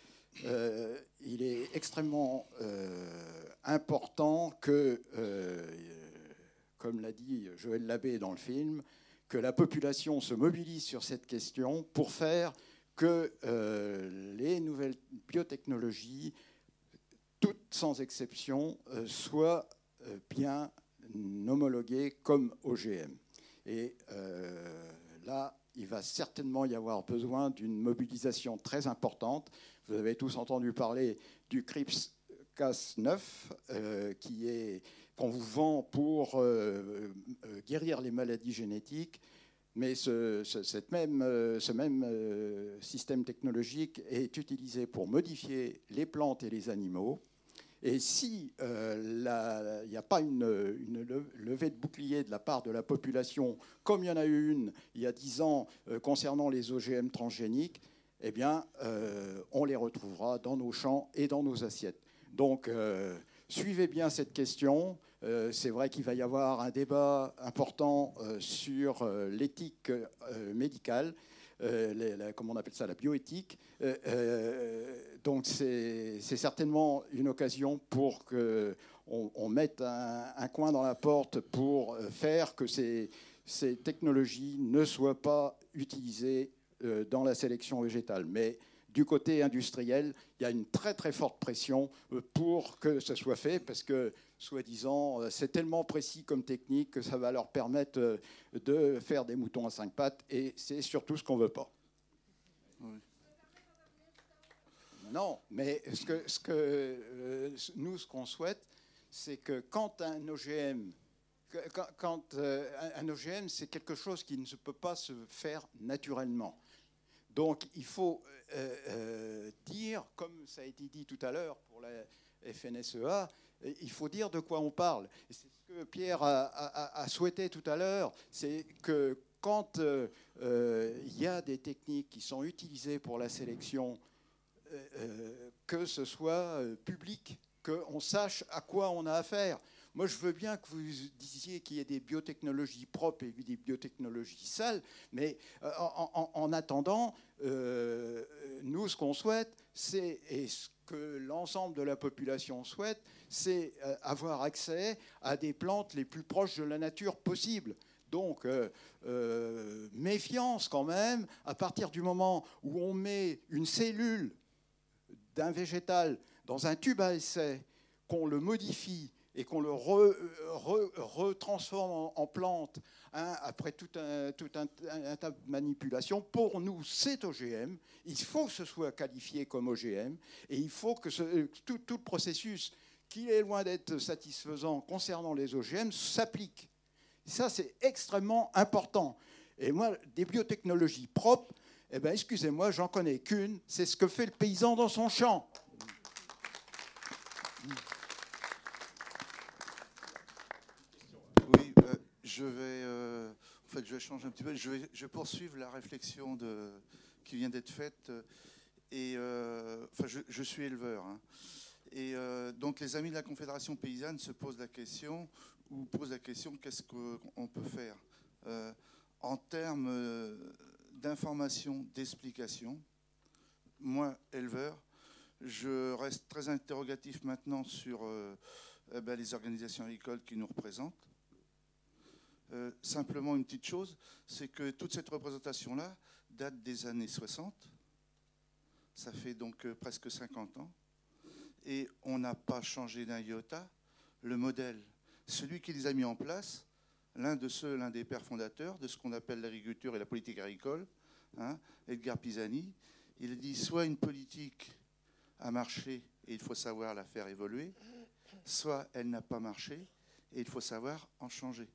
il est extrêmement important que, comme l'a dit Joël Labbé dans le film, que la population se mobilise sur cette question pour faire que euh, les nouvelles biotechnologies, toutes sans exception, euh, soient euh, bien homologuées comme OGM. Et là, il va certainement y avoir besoin d'une mobilisation très importante. Vous avez tous entendu parler du CRIPS Cas9, qui est qu'on vous vend pour guérir les maladies génétiques. Mais ce, cette même, euh, ce même euh, système technologique est utilisé pour modifier les plantes et les animaux. Et si euh, n'y a pas une, levée de bouclier de la part de la population, comme il y en a eu une il y a dix ans concernant les OGM transgéniques, eh bien, on les retrouvera dans nos champs et dans nos assiettes. Donc, suivez bien cette question. Euh, c'est vrai qu'il va y avoir un débat important euh, sur euh, l'éthique médicale, comment on appelle ça, la bioéthique. donc c'est certainement une occasion pour qu'on on mette un, coin dans la porte pour faire que ces, ces technologies ne soient pas utilisées dans la sélection végétale. Mais du côté industriel, il y a une très très forte pression pour que ce soit fait, parce que soi-disant, euh, c'est tellement précis comme technique que ça va leur permettre euh, de faire des moutons à cinq pattes, et c'est surtout ce qu'on ne veut pas. Non, mais ce que, ce que euh, nous, ce qu'on souhaite, c'est que quand un OGM, quand, quand, euh, un OGM, c'est quelque chose qui ne peut pas se faire naturellement. Donc, il faut euh, dire, comme ça a été dit tout à l'heure pour la FNSEA, il faut dire de quoi on parle. C'est ce que Pierre a, souhaité tout à l'heure, c'est que quand euh, il y a des techniques qui sont utilisées pour la sélection, que ce soit public, qu'on sache à quoi on a affaire. Moi, je veux bien que vous disiez qu'il y ait des biotechnologies propres et des biotechnologies sales, mais en, attendant, nous, ce qu'on souhaite, c'est, que l'ensemble de la population souhaite, c'est euh, avoir accès à des plantes les plus proches de la nature possible. Donc, euh, euh, méfiance quand même, à partir du moment où on met une cellule d'un végétal dans un tube à essai, qu'on le modifie et qu'on le retransforme en, plante hein, après tout, un, tout un, tas de manipulations, pour nous, c'est OGM. Il faut que ce soit qualifié comme OGM et il faut que tout, tout, le processus, qui est loin d'être satisfaisant concernant les OGM, s'applique. Ça, c'est extrêmement important. Et moi, des biotechnologies propres, eh ben, excusez-moi, j'en connais qu'une, c'est ce que fait le paysan dans son champ. Je vais, euh, en fait, je un petit peu. Je vais, poursuivre la réflexion qui vient d'être faite. Et euh, enfin, je, suis éleveur. Hein. Et euh, donc, les amis de la Confédération paysanne se posent la question, ou posent la question, qu'est-ce qu'on peut faire en termes d'information, d'explication Moi, éleveur, je reste très interrogatif maintenant sur eh ben, les organisations agricoles qui nous représentent. Euh, simplement une petite chose, c'est que toute cette représentation-là date des années 60. Ça fait donc euh, presque 50 ans. Et on n'a pas changé d'un iota le modèle. Celui qui les a mis en place, l'un de ceux, l'un des pères fondateurs de ce qu'on appelle l'agriculture et la politique agricole, hein, Edgar Pisani, il dit soit une politique a marché et il faut savoir la faire évoluer, soit elle n'a pas marché et il faut savoir en changer.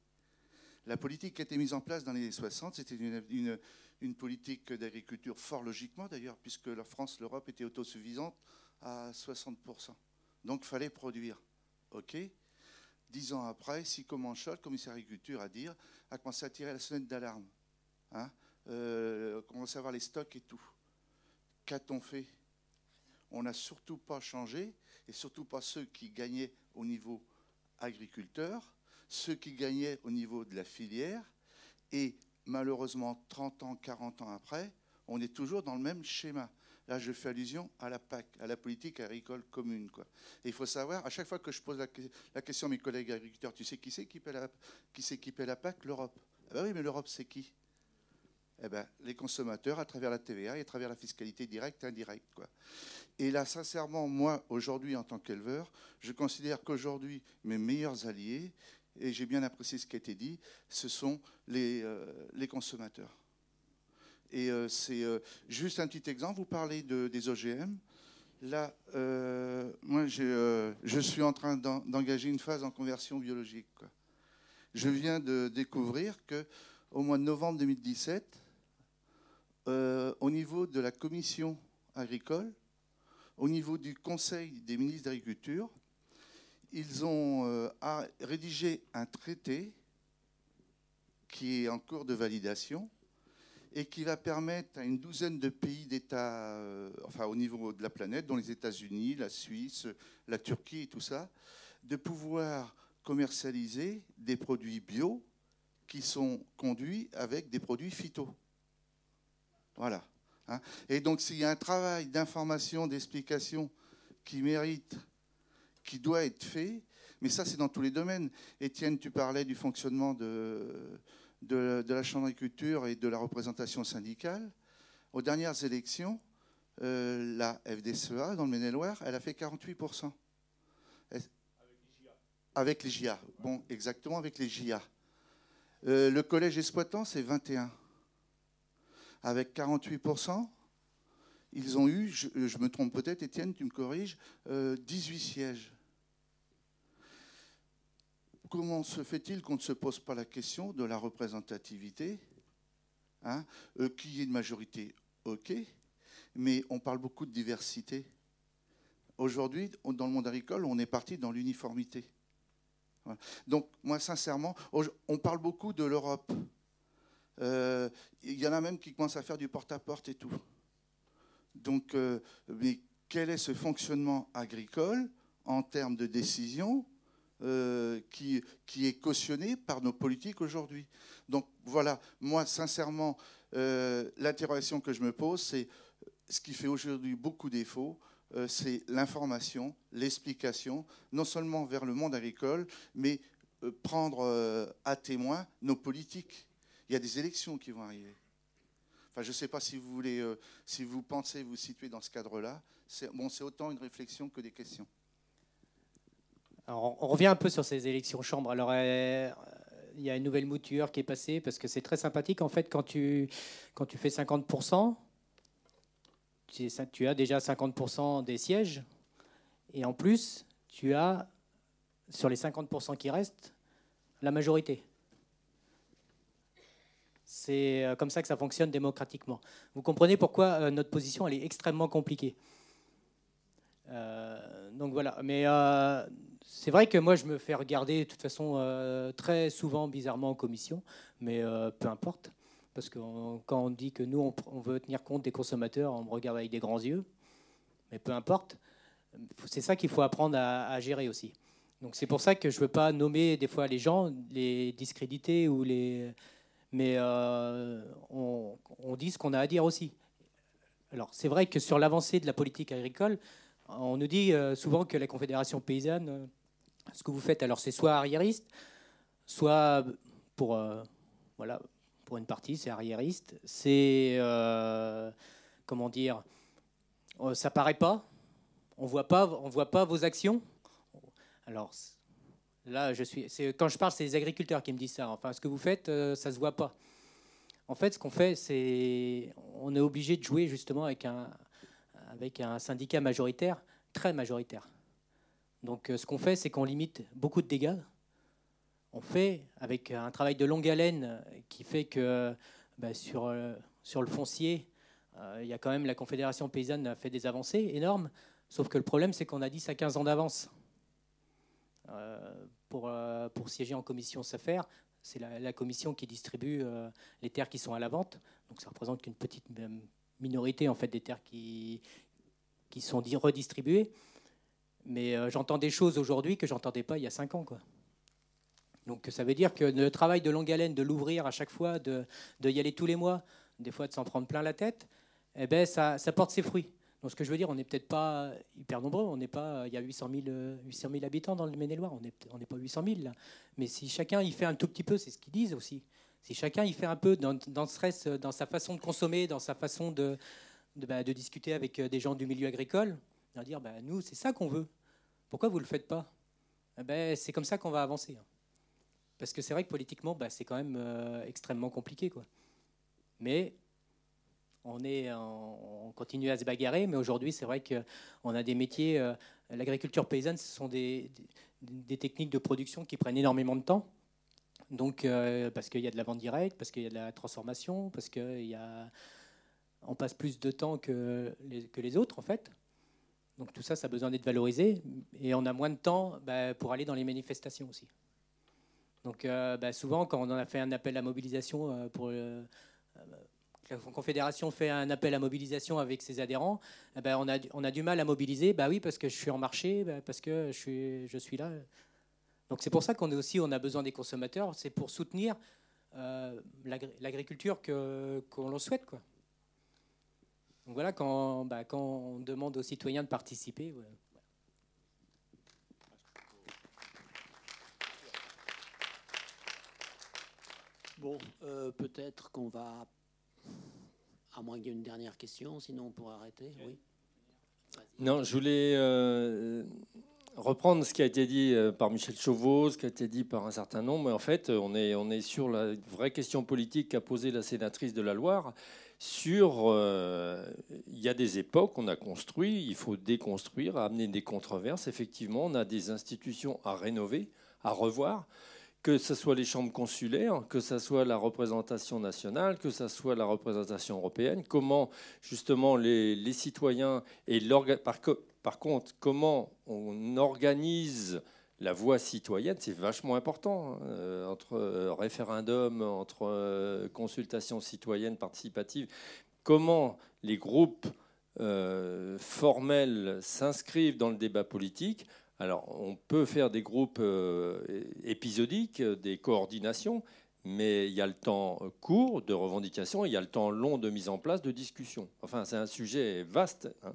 La politique qui a été mise en place dans les années 60, c'était une, politique d'agriculture fort logiquement d'ailleurs, puisque la France, l'Europe était autosuffisante à 60%. Donc il fallait produire. OK Dix ans après, si Comanchol, le commissaire agriculture, à dire, a commencé à tirer la sonnette d'alarme. Hein euh, à voir les stocks et tout. Qu'a-t-on fait? On n'a surtout pas changé, et surtout pas ceux qui gagnaient au niveau agriculteur, ceux qui gagnaient au niveau de la filière. Et malheureusement, 30 ans, 40 ans après, on est toujours dans le même schéma. Là, je fais allusion à la PAC, à la politique agricole commune. Quoi. Et il faut savoir, à chaque fois que je pose la, question à mes collègues agriculteurs, tu sais qui c'est qui paie la, qui la PAC? L'Europe. Eh oui, mais l'Europe, c'est qui? Eh ben, Les consommateurs à travers la TVA et à travers la fiscalité directe indirecte. Quoi. Et là, sincèrement, moi, aujourd'hui, en tant qu'éleveur, je considère qu'aujourd'hui, mes meilleurs alliés, et j'ai bien apprécié ce qui a été dit, ce sont les, euh, consommateurs. Et euh, c'est euh, juste un petit exemple, vous parlez de, des OGM. Là, moi, je suis en train d'engager une phase en conversion biologique. Je viens de découvrir qu'au mois de novembre 2017, au niveau de la commission agricole, au niveau du Conseil des ministres d'Agriculture, ils ont euh, rédigé un traité qui est en cours de validation et qui va permettre à une douzaine de pays d'États, euh, enfin au niveau de la planète, dont les États-Unis, la Suisse, la Turquie et tout ça, de pouvoir commercialiser des produits bio qui sont conduits avec des produits phyto. Voilà. Hein. Et donc s'il y a un travail d'information, d'explication qui mérite qui doit être fait, mais ça c'est dans tous les domaines. Étienne, tu parlais du fonctionnement de, de, la Chambre d'agriculture et de la représentation syndicale. Aux dernières élections, euh, la FDCA, dans le Maine-et-Loire, elle a fait 48%. Avec les JA. Bon, exactement, avec les JA. Euh, le collège exploitant, c'est 21. Avec 48%. ils ont eu, je, je me trompe peut-être, Étienne, tu me corriges, 18 sièges. Comment se fait-il qu'on ne se pose pas la question de la représentativité hein Qu'il y ait une majorité, ok, mais on parle beaucoup de diversité. Aujourd'hui, dans le monde agricole, on est parti dans l'uniformité. Donc, moi, sincèrement, on parle beaucoup de l'Europe. Euh, il y en a même qui commencent à faire du porte-à-porte et tout. Donc, euh, mais quel est ce fonctionnement agricole en termes de décision euh, qui, est cautionné par nos politiques aujourd'hui Donc, voilà, moi, sincèrement, l'interrogation que je me pose, c'est ce qui fait aujourd'hui beaucoup défaut, euh, c'est l'information, l'explication, non seulement vers le monde agricole, mais euh, prendre euh, à témoin nos politiques. Il y a des élections qui vont arriver. Enfin, je ne sais pas si vous voulez, si vous pensez vous situer dans ce cadre-là. Bon, c'est autant une réflexion que des questions. On revient un peu sur ces élections chambres. Alors, il y a une nouvelle mouture qui est passée parce que c'est très sympathique en fait quand tu fais 50% tu as déjà 50% des sièges, et en plus, tu as, sur les 50% qui restent, la majorité. C'est euh, comme ça que ça fonctionne démocratiquement. Vous comprenez pourquoi euh, notre position est extrêmement compliquée. Euh, donc voilà. Mais c'est vrai que moi je me fais regarder de toute façon très souvent bizarrement en commission, mais peu importe. Parce que quand on dit que nous, on, veut tenir compte des consommateurs, on me regarde avec des grands yeux. Mais peu importe. C'est ça qu'il faut apprendre à, gérer aussi. Donc c'est pour ça que je ne veux pas nommer des fois les gens, les discréditer ou les. Mais euh, on, dit ce qu'on a à dire aussi. Alors c'est vrai que sur l'avancée de la politique agricole, on nous dit euh, souvent que la Confédération paysanne, euh, ce que vous faites, alors c'est soit arriériste, soit pour voilà pour une partie, c'est arriériste. C'est, euh, comment dire, euh, ça paraît pas. On voit pas, on voit pas vos actions. Alors là, je suis. Quand je parle, c'est les agriculteurs qui me disent ça. Enfin, ce que vous faites, euh, ça se voit pas. En fait, ce qu'on fait, c'est, on est obligé de jouer justement avec un, avec un syndicat majoritaire, très majoritaire. Donc, ce qu'on fait, c'est qu'on limite beaucoup de dégâts on fait avec un travail de longue haleine qui fait que bah, sur, euh, sur le foncier, euh, il y a quand même la Confédération paysanne a fait des avancées énormes, sauf que le problème c'est qu'on a 10 à 15 ans d'avance. Euh, pour, pour siéger en commission SAFER, c'est la, commission qui distribue les terres qui sont à la vente, donc ça représente qu'une petite minorité en fait des terres qui, qui sont redistribuées. Mais j'entends des choses aujourd'hui que j'entendais pas il y a 5 ans. Quoi. Donc ça veut dire que le travail de longue haleine, de l'ouvrir à chaque fois, de, y aller tous les mois, des fois de s'en prendre plein la tête, eh ben, ça, porte ses fruits. Donc ce que je veux dire, on n'est peut-être pas hyper nombreux, on n'est pas, il y a 800 000, 800 000 habitants dans le Maine-et-Loire, on n'est pas 800 000 là. Mais si chacun y fait un tout petit peu, c'est ce qu'ils disent aussi. Si chacun y fait un peu dans, sa façon de consommer, dans sa façon de, bah, discuter avec euh, des gens du milieu agricole, de dire bah, nous c'est ça qu'on veut. Pourquoi vous le faites pas? Eh ben, C'est comme ça qu'on va avancer. Hein. Parce que c'est vrai que politiquement, bah, c'est quand même euh, extrêmement compliqué. Quoi. Mais on, est, on continue à se bagarrer, mais aujourd'hui, c'est vrai qu'on a des métiers. Euh, l'agriculture paysanne, ce sont des, des, techniques de production qui prennent énormément de temps. Donc, euh, parce qu'il y a de la vente directe, parce qu'il y a de la transformation, parce qu'on passe plus de temps que que les autres, en fait. Donc, tout ça, ça a besoin d'être valorisé. Et on a moins de temps bah, pour aller dans les manifestations aussi. Donc euh, bah, souvent, quand on a fait un appel à mobilisation euh, euh, la Confédération fait un appel à mobilisation avec ses adhérents, eh ben, on, a, du mal à mobiliser. Bah oui, parce que je suis en marché, bah, parce que je suis, là. Donc c'est pour ça qu'on est aussi, on a besoin des consommateurs. C'est pour soutenir l'agriculture qu'on l'on souhaite, quoi. Donc voilà, quand, bah, quand on demande aux citoyens de participer. Bon, euh, peut-être qu'on va, à moins qu'il y ait une dernière question, sinon on pourra arrêter. Oui. Non, je voulais euh, reprendre ce qui a été dit euh, par Michel Chauveau, ce qui a été dit par un certain nombre. Mais en fait, on est, on est sur la vraie question politique qu'a posée la sénatrice de la Loire. Sur... euh, il y a des époques, on a construit, il faut déconstruire, amener des controverses. Effectivement, on a des institutions à rénover, à revoir, que ce soit les chambres consulaires, que ce soit la représentation nationale, que ce soit la représentation européenne. Comment, justement, les, citoyens et par contre, comment on organise la voix citoyenne, c'est vachement important. hein, euh, entre euh, entre euh, consultation citoyenne participative, comment les groupes euh, formels s'inscrivent dans le débat politique? Alors, on peut faire des groupes épisodiques, des coordinations, mais il y a le temps court de revendication, il y a le temps long de mise en place de discussion. Enfin, c'est un sujet vaste. hein.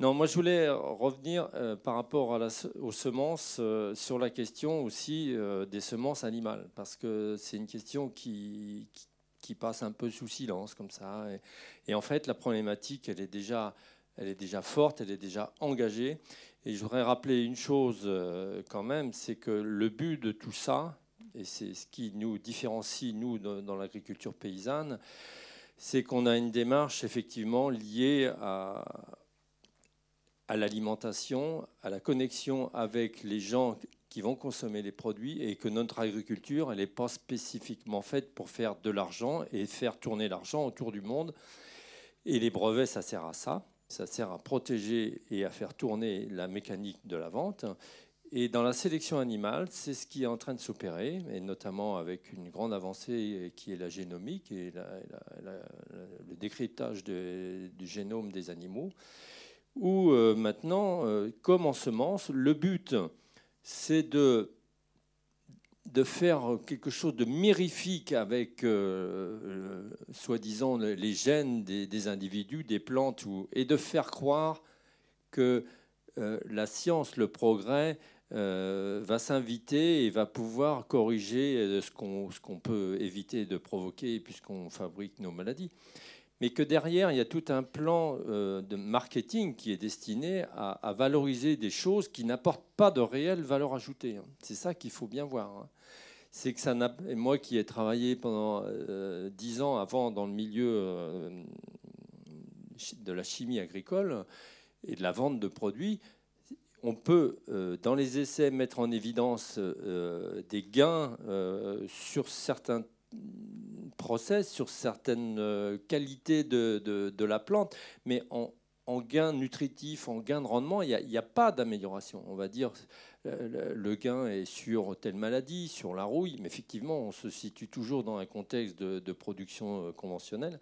Non, moi je voulais revenir euh, par rapport aux semences euh, sur la question aussi euh, des semences animales, parce que c'est une question qui, qui, passe un peu sous silence comme ça. Et, en fait, la problématique, elle est déjà, elle est déjà forte, elle est déjà engagée. Et je voudrais rappeler une chose euh, quand même, c'est que le but de tout ça, et c'est ce qui nous différencie nous dans l'agriculture paysanne, c'est qu'on a une démarche effectivement liée à à l'alimentation, à la connexion avec les gens qui vont consommer les produits et que notre agriculture, elle n'est pas spécifiquement faite pour faire de l'argent et faire tourner l'argent autour du monde. Et les brevets, ça sert à ça. Ça sert à protéger et à faire tourner la mécanique de la vente. Et dans la sélection animale, c'est ce qui est en train de s'opérer, et notamment avec une grande avancée qui est la génomique et le décryptage du génome des animaux où euh, maintenant, euh, comme en semence, le but, c'est de, de faire quelque chose de mirifique avec, euh, soi-disant, le- les gènes des, individus, des plantes, et de faire croire que la science, le progrès, va s'inviter et va pouvoir corriger ce qu'on qu'on peut éviter de provoquer puisqu'on fabrique nos maladies mais que derrière, il y a tout un plan euh, de marketing qui est destiné à, valoriser des choses qui n'apportent pas de réelle valeur ajoutée. hein. C'est ça qu'il faut bien voir. hein. C'est que ça n'a. Moi qui ai travaillé pendant euh, dix ans avant dans le milieu euh, de la chimie agricole et de la vente de produits, on peut, dans les essais, mettre en évidence des gains sur certains process, sur certaines euh, qualités de, de- la plante, mais en, en gain nutritif, en gain de rendement, il n'y a, pas d'amélioration. On va dire euh, le gain est sur telle maladie, sur la rouille, mais effectivement, on se situe toujours dans un contexte de, production euh, conventionnelle.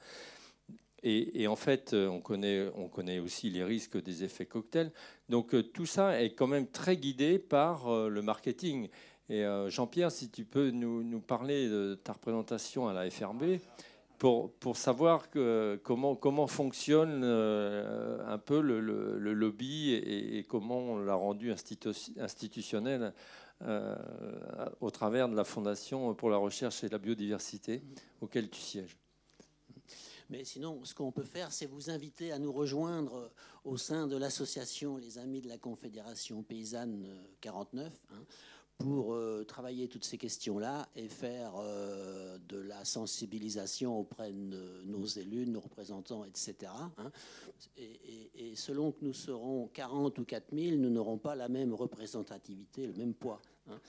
Et, en fait, on connaît, on connaît aussi les risques des effets cocktails. Donc tout ça est quand même très guidé par le marketing. Euh, Jean-Pierre, si tu peux nous, parler de ta représentation à la FRB pour, pour savoir comment, comment fonctionne euh, un peu le, lobby et, comment on l'a rendu institu- institutionnel euh, au travers de la Fondation pour la recherche et la biodiversité auquel tu sièges. Mais sinon, ce qu'on peut faire, c'est vous inviter à nous rejoindre au sein de l'association Les Amis de la Confédération Paysanne euh, 49 hein, pour euh, travailler toutes ces questions-là et faire euh, de la sensibilisation auprès de nos élus, de nos représentants, etc. hein. Et, selon que nous serons 40 ou 4000, nous n'aurons pas la même représentativité, le même poids. hein.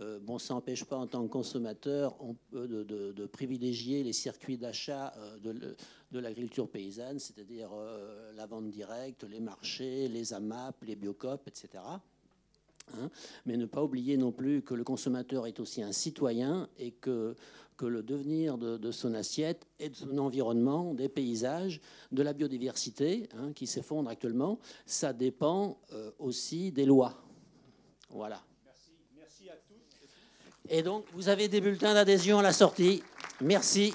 Euh, bon, ça n'empêche pas en tant que consommateur de, privilégier les circuits d'achat de, l'agriculture paysanne, c'est-à-dire la vente directe, les marchés, les AMAP, les biocopes, etc. Hein. Mais ne pas oublier non plus que le consommateur est aussi un citoyen et que, que le devenir de, de son assiette et de son environnement, des paysages, de la biodiversité hein, qui s'effondre actuellement, ça dépend euh, aussi des lois. Voilà. Et donc, vous avez des bulletins d'adhésion à la sortie. Merci.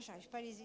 J'arrive pas à les